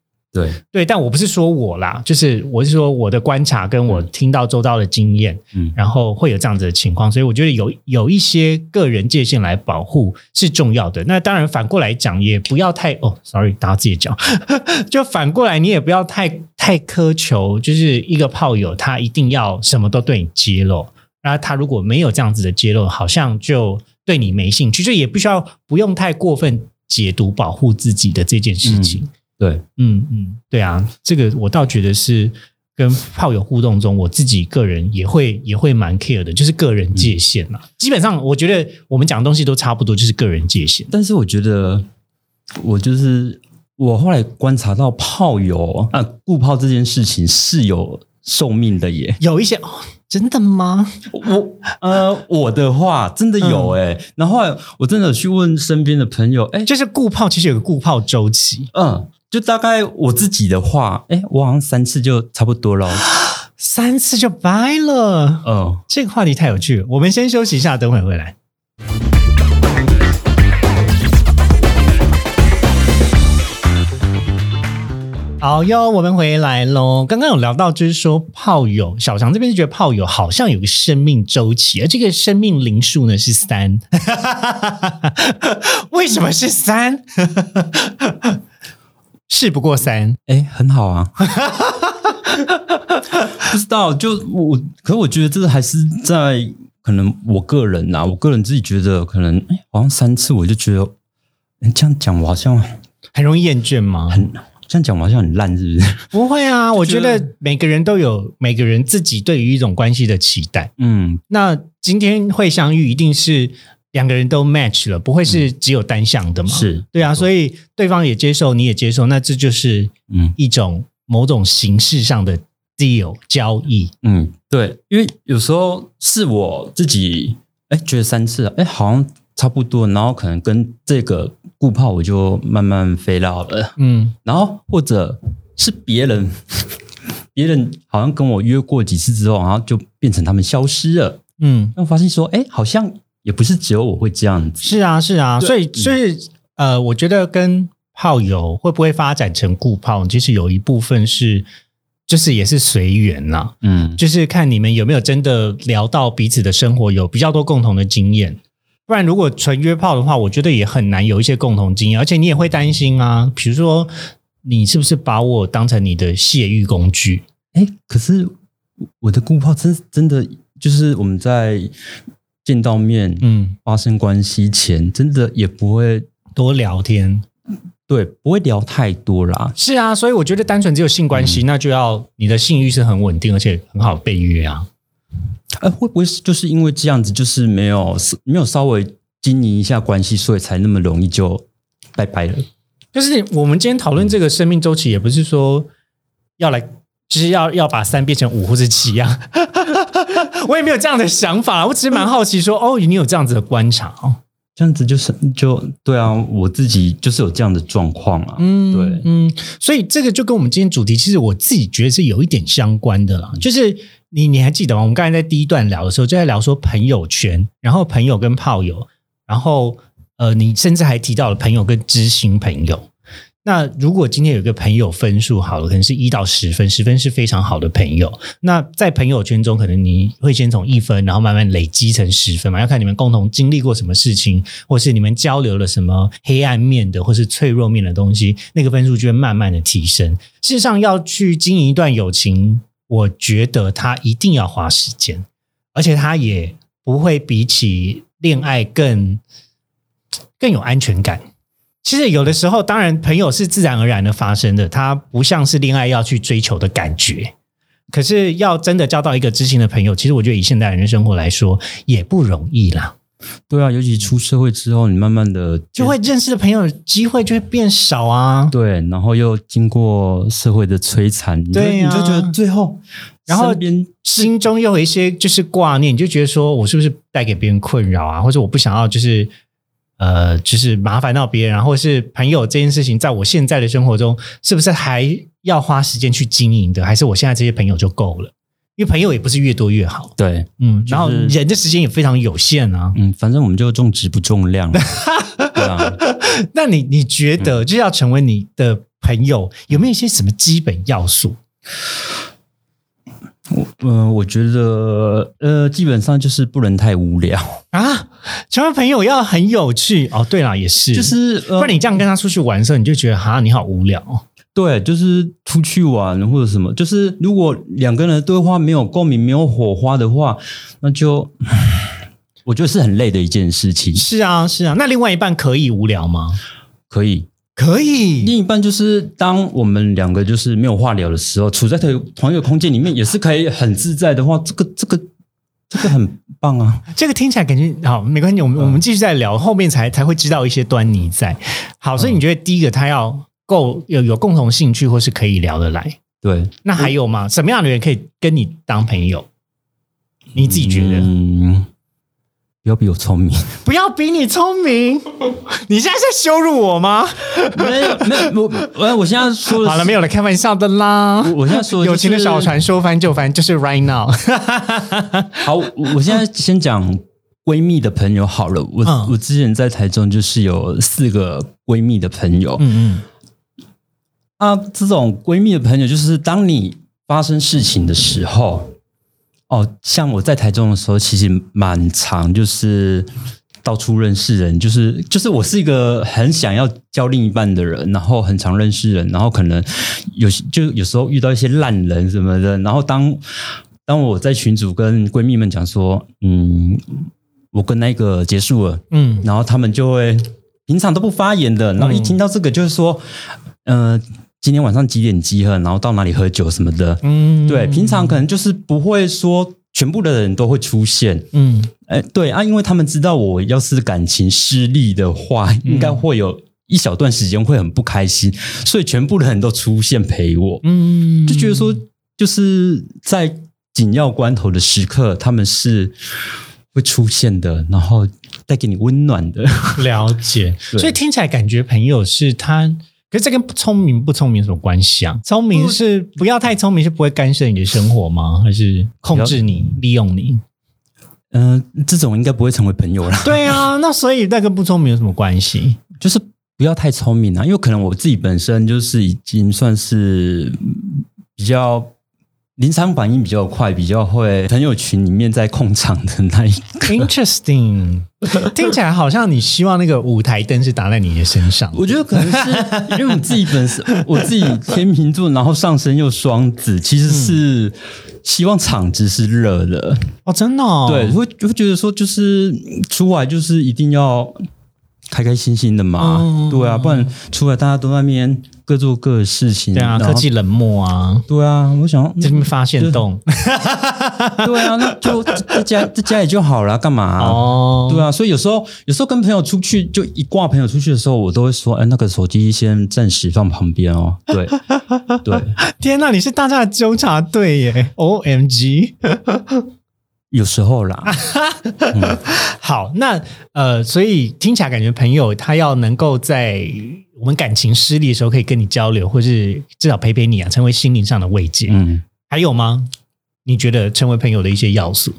[SPEAKER 2] 对。
[SPEAKER 1] 对，但我不是说我啦，就是我是说我的观察跟我听到周遭的经验，嗯，然后会有这样子的情况，所以我觉得有有一些个人界限来保护是重要的。那当然反过来讲，也不要太哦，sorry，打到自己脚，就反过来你也不要太太苛求，就是一个炮友他一定要什么都对你揭露，那他如果没有这样子的揭露，好像就对你没兴趣，就也不需要不用太过分解读保护自己的这件事情。
[SPEAKER 2] 对，
[SPEAKER 1] 嗯嗯，对啊，这个我倒觉得是跟炮友互动中，我自己个人也会也会蛮 care 的，就是个人界限嘛。基本上，我觉得我们讲的东西都差不多，就是个人界限。
[SPEAKER 2] 但是，我觉得我就是我后来观察到炮友啊，固炮这件事情是有寿命的耶。
[SPEAKER 1] 有一些哦，真的吗？
[SPEAKER 2] 我呃，我的话真的有哎。然后我真的去问身边的朋友，哎，
[SPEAKER 1] 就是固炮其实有个固炮周期，
[SPEAKER 2] 嗯。就大概我自己的话，哎，我好像三次就差不多了，
[SPEAKER 1] 三次就掰了。
[SPEAKER 2] 嗯，
[SPEAKER 1] 这个话题太有趣了，我们先休息一下，等会回来。好哟，我们回来喽。刚刚有聊到，就是说炮友小强这边是觉得炮友好像有个生命周期，而这个生命灵数呢是三。为什么是三？事不过三，
[SPEAKER 2] 哎，很好啊。不知道，就我，可我觉得这还是在可能我个人呐，我个人自己觉得可能，哎，好像三次我就觉得，这样讲我好像
[SPEAKER 1] 很容易厌倦吗？
[SPEAKER 2] 很这样讲我好像很烂，是不是？
[SPEAKER 1] 不会啊，我觉得每个人都有每个人自己对于一种关系的期待。嗯，那今天会相遇，一定是。两个人都 match 了，不会是只有单向的嘛？
[SPEAKER 2] 是
[SPEAKER 1] 对啊，所以对方也接受，你也接受，那这就是嗯一种某种形式上的 deal 交易。
[SPEAKER 2] 嗯，对，因为有时候是我自己哎觉得三次哎好像差不多，然后可能跟这个固炮我就慢慢飞到了，嗯，然后或者是别人 别人好像跟我约过几次之后，然后就变成他们消失了，嗯，那我发现说哎好像。也不是只有我会这样子，
[SPEAKER 1] 是啊，是啊，所以，所以，呃，我觉得跟炮友会不会发展成固炮，其实有一部分是，就是也是随缘呐，嗯，就是看你们有没有真的聊到彼此的生活，有比较多共同的经验，不然如果纯约炮的话，我觉得也很难有一些共同经验，而且你也会担心啊，比如说你是不是把我当成你的泄欲工具？
[SPEAKER 2] 哎，可是我的固炮真真的就是我们在。见到面，嗯，发生关系前，真的也不会
[SPEAKER 1] 多聊天，
[SPEAKER 2] 对，不会聊太多啦。
[SPEAKER 1] 是啊，所以我觉得单纯只有性关系，那就要你的性欲是很稳定，而且很好被约啊。
[SPEAKER 2] 呃，会不会就是因为这样子，就是没有没有稍微经营一下关系，所以才那么容易就拜拜了？
[SPEAKER 1] 就是我们今天讨论这个生命周期，也不是说要来。就是要要把三变成五或者七啊！我也没有这样的想法，我只是蛮好奇说，哦，你有这样子的观察哦，
[SPEAKER 2] 这样子就是就对啊，我自己就是有这样的状况啊，嗯，对，
[SPEAKER 1] 嗯，所以这个就跟我们今天主题，其实我自己觉得是有一点相关的啦。就是你你还记得吗？我们刚才在第一段聊的时候，就在聊说朋友圈，然后朋友跟炮友，然后呃，你甚至还提到了朋友跟知心朋友。那如果今天有一个朋友分数好了，可能是一到十分，十分是非常好的朋友。那在朋友圈中，可能你会先从一分，然后慢慢累积成十分嘛？要看你们共同经历过什么事情，或是你们交流了什么黑暗面的，或是脆弱面的东西，那个分数就会慢慢的提升。事实上，要去经营一段友情，我觉得他一定要花时间，而且他也不会比起恋爱更更有安全感。其实有的时候，当然朋友是自然而然的发生的，它不像是恋爱要去追求的感觉。可是要真的交到一个知心的朋友，其实我觉得以现代人的生活来说也不容易啦。
[SPEAKER 2] 对啊，尤其出社会之后，你慢慢的
[SPEAKER 1] 就会认识的朋友机会就会变少啊。
[SPEAKER 2] 对，然后又经过社会的摧残，
[SPEAKER 1] 对
[SPEAKER 2] 你就觉得最后，
[SPEAKER 1] 然后心中又有一些就是挂念，你就觉得说我是不是带给别人困扰啊，或者我不想要就是。呃，就是麻烦到别人，然后是朋友这件事情，在我现在的生活中，是不是还要花时间去经营的，还是我现在这些朋友就够了？因为朋友也不是越多越好。
[SPEAKER 2] 对，
[SPEAKER 1] 嗯，然后人的时间也非常有限啊。
[SPEAKER 2] 嗯，反正我们就重质不重量。对啊，
[SPEAKER 1] 那你你觉得就要成为你的朋友，有没有一些什么基本要素？
[SPEAKER 2] 我呃，我觉得呃，基本上就是不能太无聊
[SPEAKER 1] 啊。成为朋友要很有趣哦。对啦，也是，
[SPEAKER 2] 就是
[SPEAKER 1] 不然你这样跟他出去玩的时候，你就觉得哈，你好无聊。
[SPEAKER 2] 对，就是出去玩或者什么，就是如果两个人对话没有共鸣、没有火花的话，那就 我觉得是很累的一件事情。
[SPEAKER 1] 是啊，是啊。那另外一半可以无聊吗？
[SPEAKER 2] 可以。
[SPEAKER 1] 可以，
[SPEAKER 2] 另一半就是当我们两个就是没有话聊的时候，处在同同一个空间里面，也是可以很自在的话，这个这个这个很棒啊！
[SPEAKER 1] 这个听起来感觉好，没关系，我们我们继续再聊，后面才才会知道一些端倪在。好，所以你觉得第一个他要够有有共同兴趣或是可以聊得来？
[SPEAKER 2] 对，
[SPEAKER 1] 那还有吗？什么样的人可以跟你当朋友？你自己觉得？
[SPEAKER 2] 不要比我聪明，
[SPEAKER 1] 不要比你聪明。你现在在羞辱我吗？
[SPEAKER 2] 没有，没有，我我我现在说
[SPEAKER 1] 好了，没有了，开玩笑的啦。
[SPEAKER 2] 我现在说
[SPEAKER 1] 友情的小船说翻就翻，就是 right now。
[SPEAKER 2] 好，我现在先讲闺蜜的朋友好了。我我之前在台中就是有四个闺蜜的朋友。嗯嗯。啊，这种闺蜜的朋友，就是当你发生事情的时候。哦，像我在台中的时候，其实蛮长，就是到处认识人，就是就是我是一个很想要交另一半的人，然后很常认识人，然后可能有就有时候遇到一些烂人什么的，然后当当我在群组跟闺蜜们讲说，嗯，我跟那个结束了，嗯，然后他们就会平常都不发言的，然后一听到这个就是说，嗯。今天晚上几点集合？然后到哪里喝酒什么的？嗯，对，平常可能就是不会说全部的人都会出现。嗯，哎，对啊，因为他们知道我要是感情失利的话，应该会有一小段时间会很不开心，所以全部的人都出现陪我。嗯，就觉得说就是在紧要关头的时刻，他们是会出现的，然后带给你温暖的
[SPEAKER 1] 了解。所以听起来感觉朋友是他。可是这跟聪明不聪明有什么关系啊？聪明是不要太聪明，是不会干涉你的生活吗？还是控制你、利用你？
[SPEAKER 2] 嗯，这种应该不会成为朋友了。
[SPEAKER 1] 对啊，那所以那跟不聪明有什么关系？
[SPEAKER 2] 就是不要太聪明啊，因为可能我自己本身就是已经算是比较。临场反应比较快，比较会朋友群里面在控场的那一个。
[SPEAKER 1] Interesting，听起来好像你希望那个舞台灯是打在你的身上。
[SPEAKER 2] 我觉得可能是因为我自己本身，我自己天秤座，然后上升又双子，其实是希望场子是热的
[SPEAKER 1] 哦，真的。
[SPEAKER 2] 对，会会觉得说，就是出来就是一定要开开心心的嘛。对啊，不然出来大家都在面。各做各的事情，
[SPEAKER 1] 对啊，科技冷漠啊，
[SPEAKER 2] 对啊，我想
[SPEAKER 1] 这边发现洞，
[SPEAKER 2] 对啊，那就在家在家里就好了，干嘛？哦，对啊，所以有时候有时候跟朋友出去，就一挂朋友出去的时候，我都会说，哎，那个手机先暂时放旁边哦。对对，
[SPEAKER 1] 天哪，你是大家的纠察队耶！O M G，
[SPEAKER 2] 有时候啦。
[SPEAKER 1] 好，那呃，所以听起来感觉朋友他要能够在。我们感情失利的时候，可以跟你交流，或是至少陪陪你啊，成为心灵上的慰藉。嗯，还有吗？你觉得成为朋友的一些要素？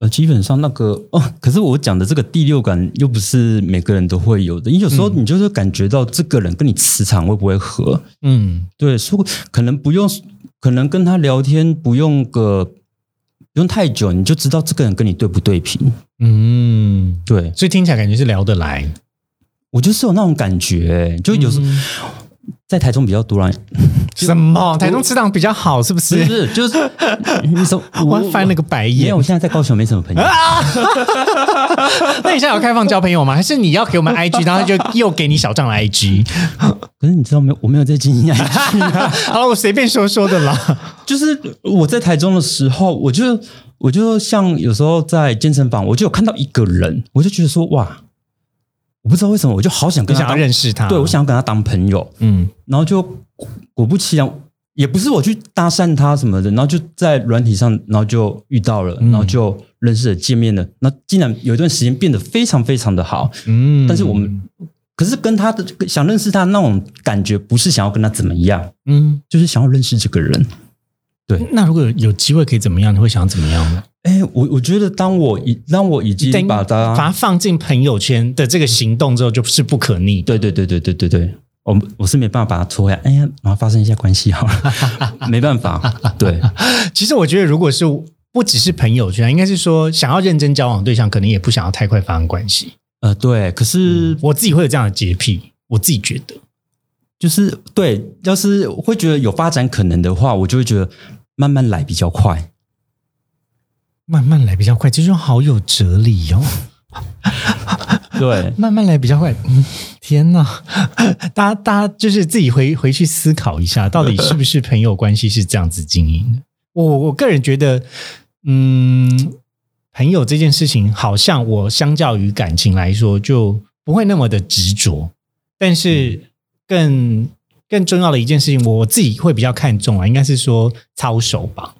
[SPEAKER 2] 呃，基本上那个 哦，可是我讲的这个第六感又不是每个人都会有的。你有时候你就是感觉到这个人跟你磁场会不会合？嗯，对，说可能不用，可能跟他聊天不用个不用太久，你就知道这个人跟你对不对频。嗯，对，
[SPEAKER 1] 所以听起来感觉是聊得来。
[SPEAKER 2] 我就是有那种感觉，就有时在台中比较多人。
[SPEAKER 1] 什么？台中磁场比较好，是不是？
[SPEAKER 2] 不是，就是你说
[SPEAKER 1] 我翻了个白眼。
[SPEAKER 2] 因为我现在在高雄没什么朋友。
[SPEAKER 1] 那你现在有开放交朋友吗？还是你要给我们 IG，然后就又给你小账的 IG？
[SPEAKER 2] 可是你知道没有？我没有在经营 IG。
[SPEAKER 1] 好了，我随便说说的啦。
[SPEAKER 2] 就是我在台中的时候，我就我就像有时候在健身房，我就有看到一个人，我就觉得说哇。我不知道为什么，我就好想跟他
[SPEAKER 1] 认识他，
[SPEAKER 2] 对我想要跟他当朋友，嗯，然后就果不其然，也不是我去搭讪他什么的，然后就在软体上，然后就遇到了，然后就认识了，见面了，那竟然有一段时间变得非常非常的好，嗯，但是我们可是跟他的想认识他那种感觉，不是想要跟他怎么样，嗯，就是想要认识这个人。对，
[SPEAKER 1] 那如果有机会可以怎么样？你会想怎么样呢？
[SPEAKER 2] 哎，我我觉得，当我已当我已经把它
[SPEAKER 1] 把它放进朋友圈的这个行动之后，就是不可逆。
[SPEAKER 2] 对对对对对对对，我我是没办法把它拖下。哎呀，然后发生一下关系好了，没办法。对，
[SPEAKER 1] 其实我觉得，如果是不只是朋友圈，应该是说想要认真交往对象，可能也不想要太快发生关系。
[SPEAKER 2] 呃，对。可是
[SPEAKER 1] 我自己会有这样的洁癖，我自己觉得。
[SPEAKER 2] 就是对，要是会觉得有发展可能的话，我就会觉得慢慢来比较快。
[SPEAKER 1] 慢慢来比较快，这种好有哲理哦。
[SPEAKER 2] 对，
[SPEAKER 1] 慢慢来比较快。嗯天哪，大家大家就是自己回回去思考一下，到底是不是朋友关系是这样子经营的？我我个人觉得，嗯，朋友这件事情，好像我相较于感情来说，就不会那么的执着，但是。更更重要的一件事情，我自己会比较看重啊，应该是说操守吧，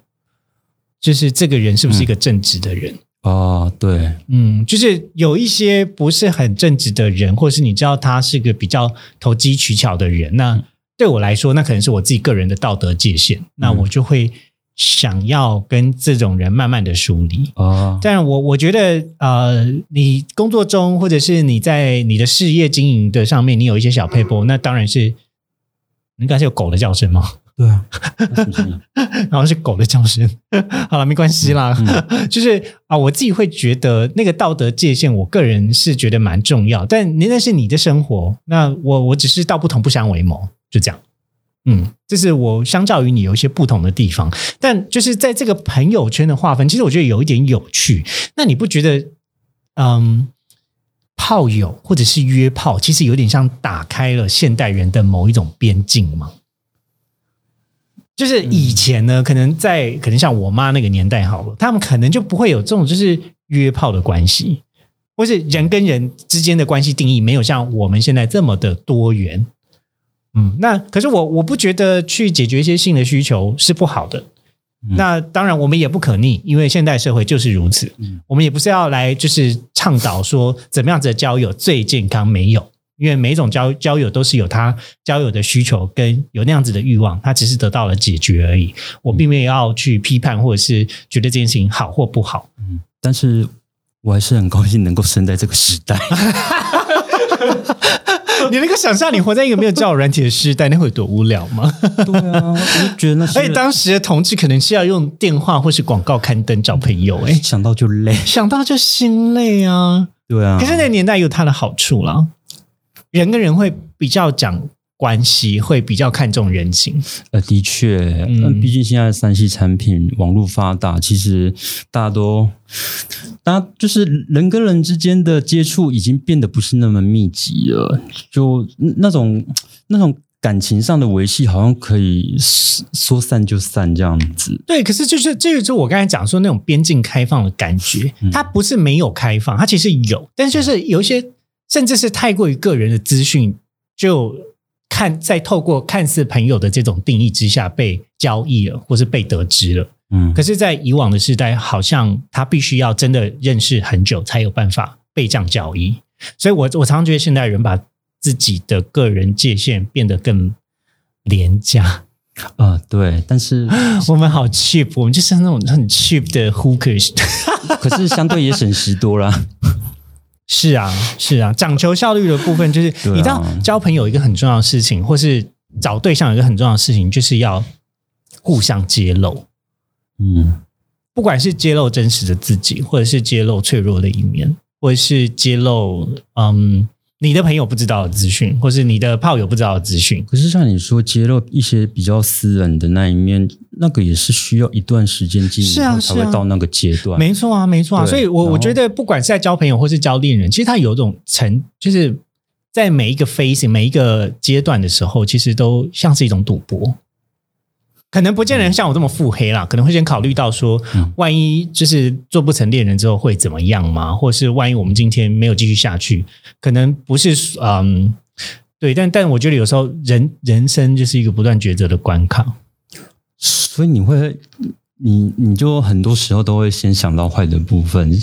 [SPEAKER 1] 就是这个人是不是一个正直的人？
[SPEAKER 2] 哦，对，
[SPEAKER 1] 嗯，就是有一些不是很正直的人，或是你知道他是个比较投机取巧的人，那对我来说，那可能是我自己个人的道德界限，那我就会。想要跟这种人慢慢的梳理。哦，但我我觉得呃，你工作中或者是你在你的事业经营的上面，你有一些小配波，那当然是应该是有狗的叫声吗？
[SPEAKER 2] 对啊，
[SPEAKER 1] 然后是狗的叫声。好了，没关系啦，就是啊，我自己会觉得那个道德界限，我个人是觉得蛮重要。但那那是你的生活，那我我只是道不同不相为谋，就这样。嗯，这是我相较于你有一些不同的地方，但就是在这个朋友圈的划分，其实我觉得有一点有趣。那你不觉得，嗯，炮友或者是约炮，其实有点像打开了现代人的某一种边境吗？就是以前呢，可能在可能像我妈那个年代好了，他们可能就不会有这种就是约炮的关系，或是人跟人之间的关系定义没有像我们现在这么的多元。嗯，那可是我我不觉得去解决一些性的需求是不好的。那当然我们也不可逆，因为现代社会就是如此。我们也不是要来就是倡导说怎么样子的交友最健康，没有，因为每一种交交友都是有他交友的需求跟有那样子的欲望，他只是得到了解决而已。我并没有要去批判或者是觉得这件事情好或不好。
[SPEAKER 2] 嗯，但是我还是很高兴能够生在这个时代。
[SPEAKER 1] 你能够想象你活在一个没有交友软体的时代，那会有多无聊吗？
[SPEAKER 2] 对啊，我就觉得那。
[SPEAKER 1] 而且当时的同志可能是要用电话或是广告刊登找朋友，哎，
[SPEAKER 2] 想到就累，
[SPEAKER 1] 想到就心累啊。
[SPEAKER 2] 对啊，
[SPEAKER 1] 可是那个年代有它的好处了，人跟人会比较讲。关系会比较看重人情，
[SPEAKER 2] 呃，的确，嗯，毕竟现在三 C 产品网络发达，其实大家都，大家就是人跟人之间的接触已经变得不是那么密集了，就那种那种感情上的维系，好像可以说散就散这样子。
[SPEAKER 1] 对，可是就是这个，就我刚才讲说那种边境开放的感觉，它不是没有开放，它其实有，但就是有一些甚至是太过于个人的资讯就。看，在透过看似朋友的这种定义之下被交易了，或是被得知了。嗯，可是，在以往的时代，好像他必须要真的认识很久，才有办法被这样交易。所以，我我常常觉得现代人把自己的个人界限变得更廉价。
[SPEAKER 2] 啊，对，但是
[SPEAKER 1] 我们好 cheap，我们就是那种很 cheap 的 hookers，
[SPEAKER 2] 可是相对也省时多了。
[SPEAKER 1] 是啊，是啊，讲求效率的部分就是，你知道，交朋友一个很重要的事情，或是找对象一个很重要的事情，就是要互相揭露。嗯，不管是揭露真实的自己，或者是揭露脆弱的一面，或者是揭露，嗯。你的朋友不知道的资讯，或是你的炮友不知道的资讯，
[SPEAKER 2] 可是像你说揭露一些比较私人的那一面，那个也是需要一段时间经营，才会到那个阶段。
[SPEAKER 1] 没错啊，没错啊。所以，我我觉得，不管是在交朋友或是交恋人，其实他有一种成，就是在每一个 phase、每一个阶段的时候，其实都像是一种赌博。可能不见得像我这么腹黑啦，可能会先考虑到说，万一就是做不成恋人之后会怎么样吗？或是万一我们今天没有继续下去，可能不是嗯，对，但但我觉得有时候人人生就是一个不断抉择的关卡，
[SPEAKER 2] 所以你会，你你就很多时候都会先想到坏的部分，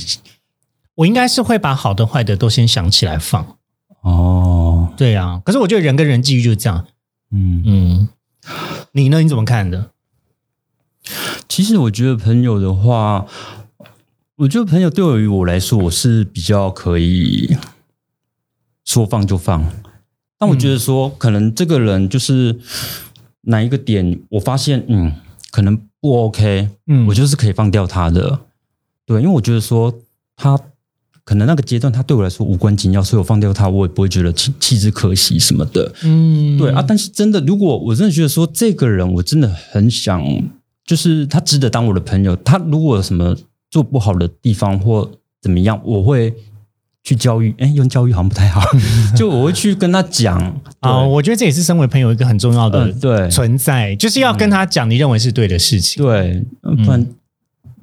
[SPEAKER 1] 我应该是会把好的坏的都先想起来放
[SPEAKER 2] 哦。
[SPEAKER 1] 对啊。可是我觉得人跟人际遇就是这样。嗯嗯，你呢？你怎么看的？
[SPEAKER 2] 其实我觉得朋友的话，我觉得朋友对于我来说，我是比较可以说放就放。但我觉得说，可能这个人就是哪一个点，我发现嗯，可能不 OK，嗯，我就是可以放掉他的。对，因为我觉得说他可能那个阶段他对我来说无关紧要，所以我放掉他，我也不会觉得弃弃之可惜什么的。嗯，对啊。但是真的，如果我真的觉得说这个人，我真的很想。就是他值得当我的朋友。他如果有什么做不好的地方或怎么样，我会去教育。哎，用教育好像不太好，就我会去跟他讲
[SPEAKER 1] 啊。我觉得这也是身为朋友一个很重要的对存在，就是要跟他讲你认为是对的事情。
[SPEAKER 2] 对，不然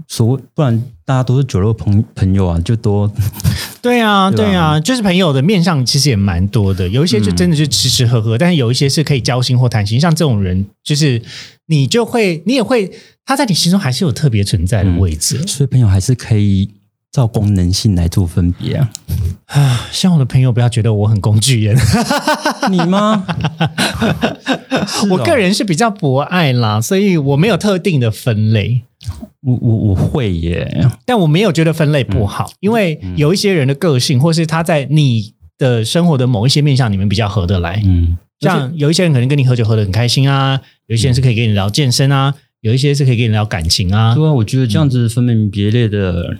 [SPEAKER 2] 所谓不然大家都是酒肉朋朋友啊，就多。
[SPEAKER 1] 对啊，对啊，就是朋友的面上其实也蛮多的，有一些就真的是吃吃喝喝，但是有一些是可以交心或谈心。像这种人，就是。你就会，你也会，他在你心中还是有特别存在的位置。
[SPEAKER 2] 所以朋友还是可以照功能性来做分别啊。
[SPEAKER 1] 啊，希望我的朋友不要觉得我很工具人。
[SPEAKER 2] 你吗？
[SPEAKER 1] 我个人是比较博爱啦，所以我没有特定的分类。
[SPEAKER 2] 我我我会耶，
[SPEAKER 1] 但我没有觉得分类不好，因为有一些人的个性，或是他在你的生活的某一些面向，你们比较合得来。嗯。像有一些人可能跟你喝酒喝得很开心啊，有一些人是可以跟你聊健身啊，有一些是可以跟你聊感情啊。
[SPEAKER 2] 对啊，我觉得这样子分门别类的，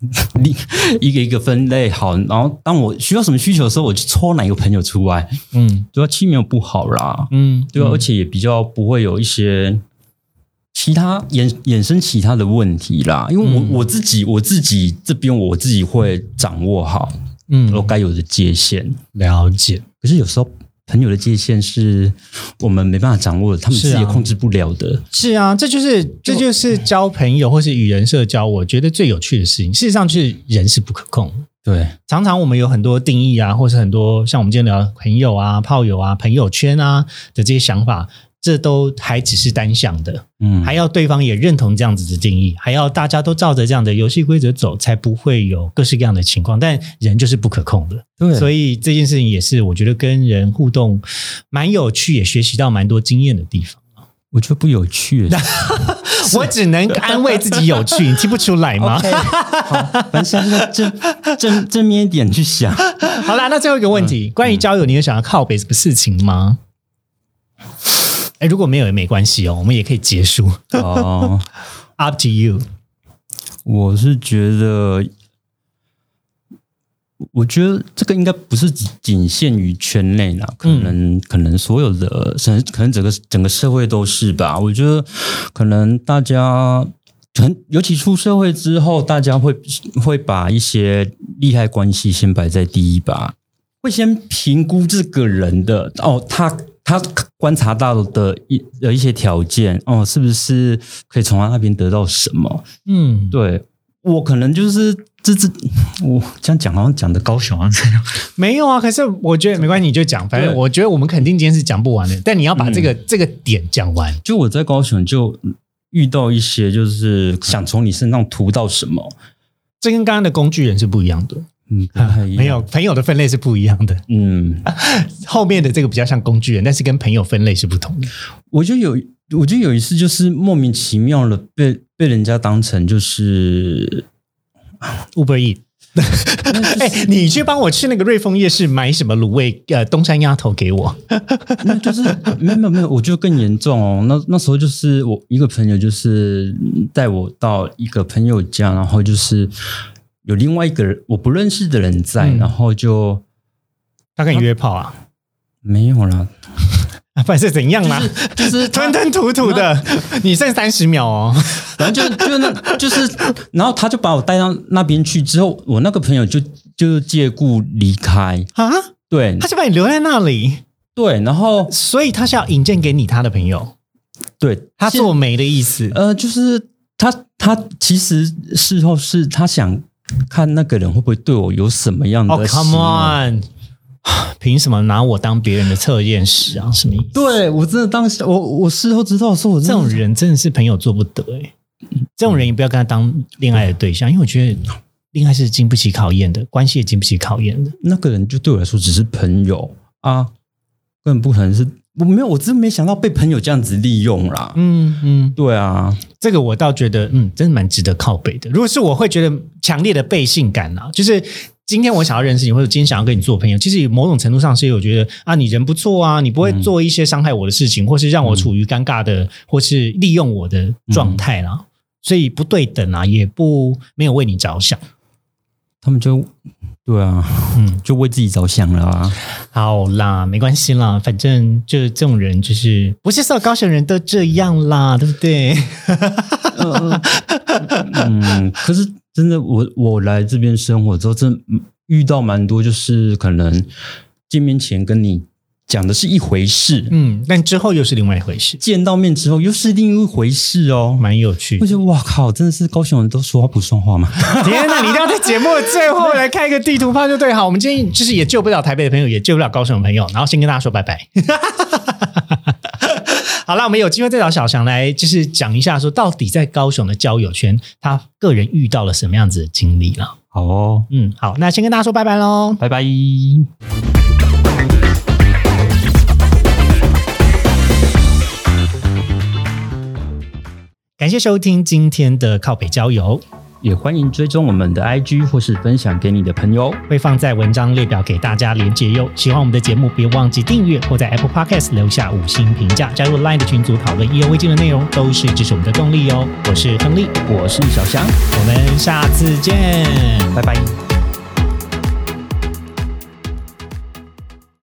[SPEAKER 2] 一个一个分类好。然后当我需要什么需求的时候，我就抽哪一个朋友出来。嗯，对啊，气没有不好啦。嗯，对啊，而且也比较不会有一些其他衍衍生其他的问题啦。因为我我自己我自己这边我自己会掌握好，嗯，我该有的界限
[SPEAKER 1] 了解。
[SPEAKER 2] 可是有时候。朋友的界限是我们没办法掌握的，他们自己也控制不了的。
[SPEAKER 1] 是啊，这就是这就是交朋友或是与人社交，我觉得最有趣的事情。事实上，就是人是不可控。
[SPEAKER 2] 对，
[SPEAKER 1] 常常我们有很多定义啊，或是很多像我们今天聊朋友啊、炮友啊、朋友圈啊的这些想法。这都还只是单向的，嗯，还要对方也认同这样子的定义，还要大家都照着这样的游戏规则走，才不会有各式各样的情况。但人就是不可控的，
[SPEAKER 2] 对，
[SPEAKER 1] 所以这件事情也是我觉得跟人互动蛮有趣，也学习到蛮多经验的地方
[SPEAKER 2] 我觉得不有趣，
[SPEAKER 1] 我只能安慰自己有趣，你听不出来吗？
[SPEAKER 2] 好，反正正正正面一点去想。
[SPEAKER 1] 好啦，那最后一个问题，关于交友，你有想要靠北什么事情吗？哎，如果没有也没关系哦，我们也可以结束。哦，Up to you。
[SPEAKER 2] 我是觉得，我觉得这个应该不是仅限于圈内啦，可能可能所有的，可能整个整个社会都是吧。我觉得可能大家，很尤其出社会之后，大家会会把一些利害关系先摆在第一吧，会先评估这个人的哦，他。他观察到的一的一些条件哦，是不是可以从他那边得到什么？嗯，对我可能就是这这，我这样讲好像讲的高雄啊这样，
[SPEAKER 1] 没有啊。可是我觉得没关系，你就讲，反正我觉得我们肯定今天是讲不完的。但你要把这个这个点讲完。
[SPEAKER 2] 就我在高雄就遇到一些，就是想从你身上图到什么，
[SPEAKER 1] 这跟刚刚的工具人是不一样的。嗯，没有朋友的分类是不一样的。嗯，后面的这个比较像工具人，但是跟朋友分类是不同的。
[SPEAKER 2] 我就有，我就有一次就是莫名其妙的被被人家当成就是
[SPEAKER 1] Uber E。哎，你去帮我去那个瑞丰夜市买什么卤味？呃，东山鸭头给我。
[SPEAKER 2] 那就是没有没有，我觉得更严重哦。那那时候就是我一个朋友，就是带我到一个朋友家，然后就是。有另外一个人我不认识的人在，然后就
[SPEAKER 1] 他跟你约炮啊？
[SPEAKER 2] 没有啦，
[SPEAKER 1] 不然是怎样啦？就是 吞吞吐吐的，你剩三十秒哦。
[SPEAKER 2] 然后就就那，就是然后他就把我带到那边去，之后我那个朋友就就借故离开啊。对，
[SPEAKER 1] 他就把你留在那里。
[SPEAKER 2] 对，然后
[SPEAKER 1] 所以他是要引荐给你他的朋友。
[SPEAKER 2] 对
[SPEAKER 1] 他做媒的意思。
[SPEAKER 2] 呃，就是他他其实事后是他想。看那个人会不会对我有什么样的
[SPEAKER 1] ？Come on，凭什么拿我当别人的测验室啊？什么意思？
[SPEAKER 2] 对我真的当时，我我事后知道说，我
[SPEAKER 1] 这种人真的是朋友做不得哎。这种人也不要跟他当恋爱的对象，因为我觉得恋爱是经不起考验的，关系也经不起考验的。
[SPEAKER 2] 那个人就对我来说只是朋友，啊，根本不可能是。我没有，我真没想到被朋友这样子利用啦。嗯嗯，对啊，
[SPEAKER 1] 这个我倒觉得，嗯，真的蛮值得靠背的。如果是我会觉得强烈的背信感啊，就是今天我想要认识你，或者今天想要跟你做朋友，其实某种程度上是我觉得啊，你人不错啊，你不会做一些伤害我的事情，或是让我处于尴尬的，或是利用我的状态啦。所以不对等啊，也不没有为你着想。
[SPEAKER 2] 他们就对啊，嗯，就为自己着想了啊。
[SPEAKER 1] 好啦，没关系啦，反正就这种人，就是不是所有高雄人都这样啦，对不对？
[SPEAKER 2] 嗯，可是真的，我我来这边生活之后，真遇到蛮多，就是可能见面前跟你。讲的是一回事，
[SPEAKER 1] 嗯，但之后又是另外一回事。
[SPEAKER 2] 见到面之后又是另一回事哦，
[SPEAKER 1] 蛮有趣。
[SPEAKER 2] 我觉得哇靠，真的是高雄人都说话不算话吗？
[SPEAKER 1] 天哪，你一定要在节目的最后来看一个地图炮就对。好，我们今天就是也救不了台北的朋友，也救不了高雄的朋友，然后先跟大家说拜拜。好了，我们有机会再找小翔来，就是讲一下说到底在高雄的交友圈，他个人遇到了什么样子的经历了。
[SPEAKER 2] 好哦，
[SPEAKER 1] 嗯，好，那先跟大家说拜拜喽，
[SPEAKER 2] 拜拜。
[SPEAKER 1] 感谢收听今天的靠北郊游，
[SPEAKER 2] 也欢迎追踪我们的 IG 或是分享给你的朋友，
[SPEAKER 1] 会放在文章列表给大家连接哟。喜欢我们的节目，别忘记订阅或在 Apple Podcast 留下五星评价，加入 Line 的群组讨论意犹未尽的内容，都是支持我们的动力哦。我是亨利，
[SPEAKER 2] 我是小翔，
[SPEAKER 1] 我们下次见，
[SPEAKER 2] 拜拜。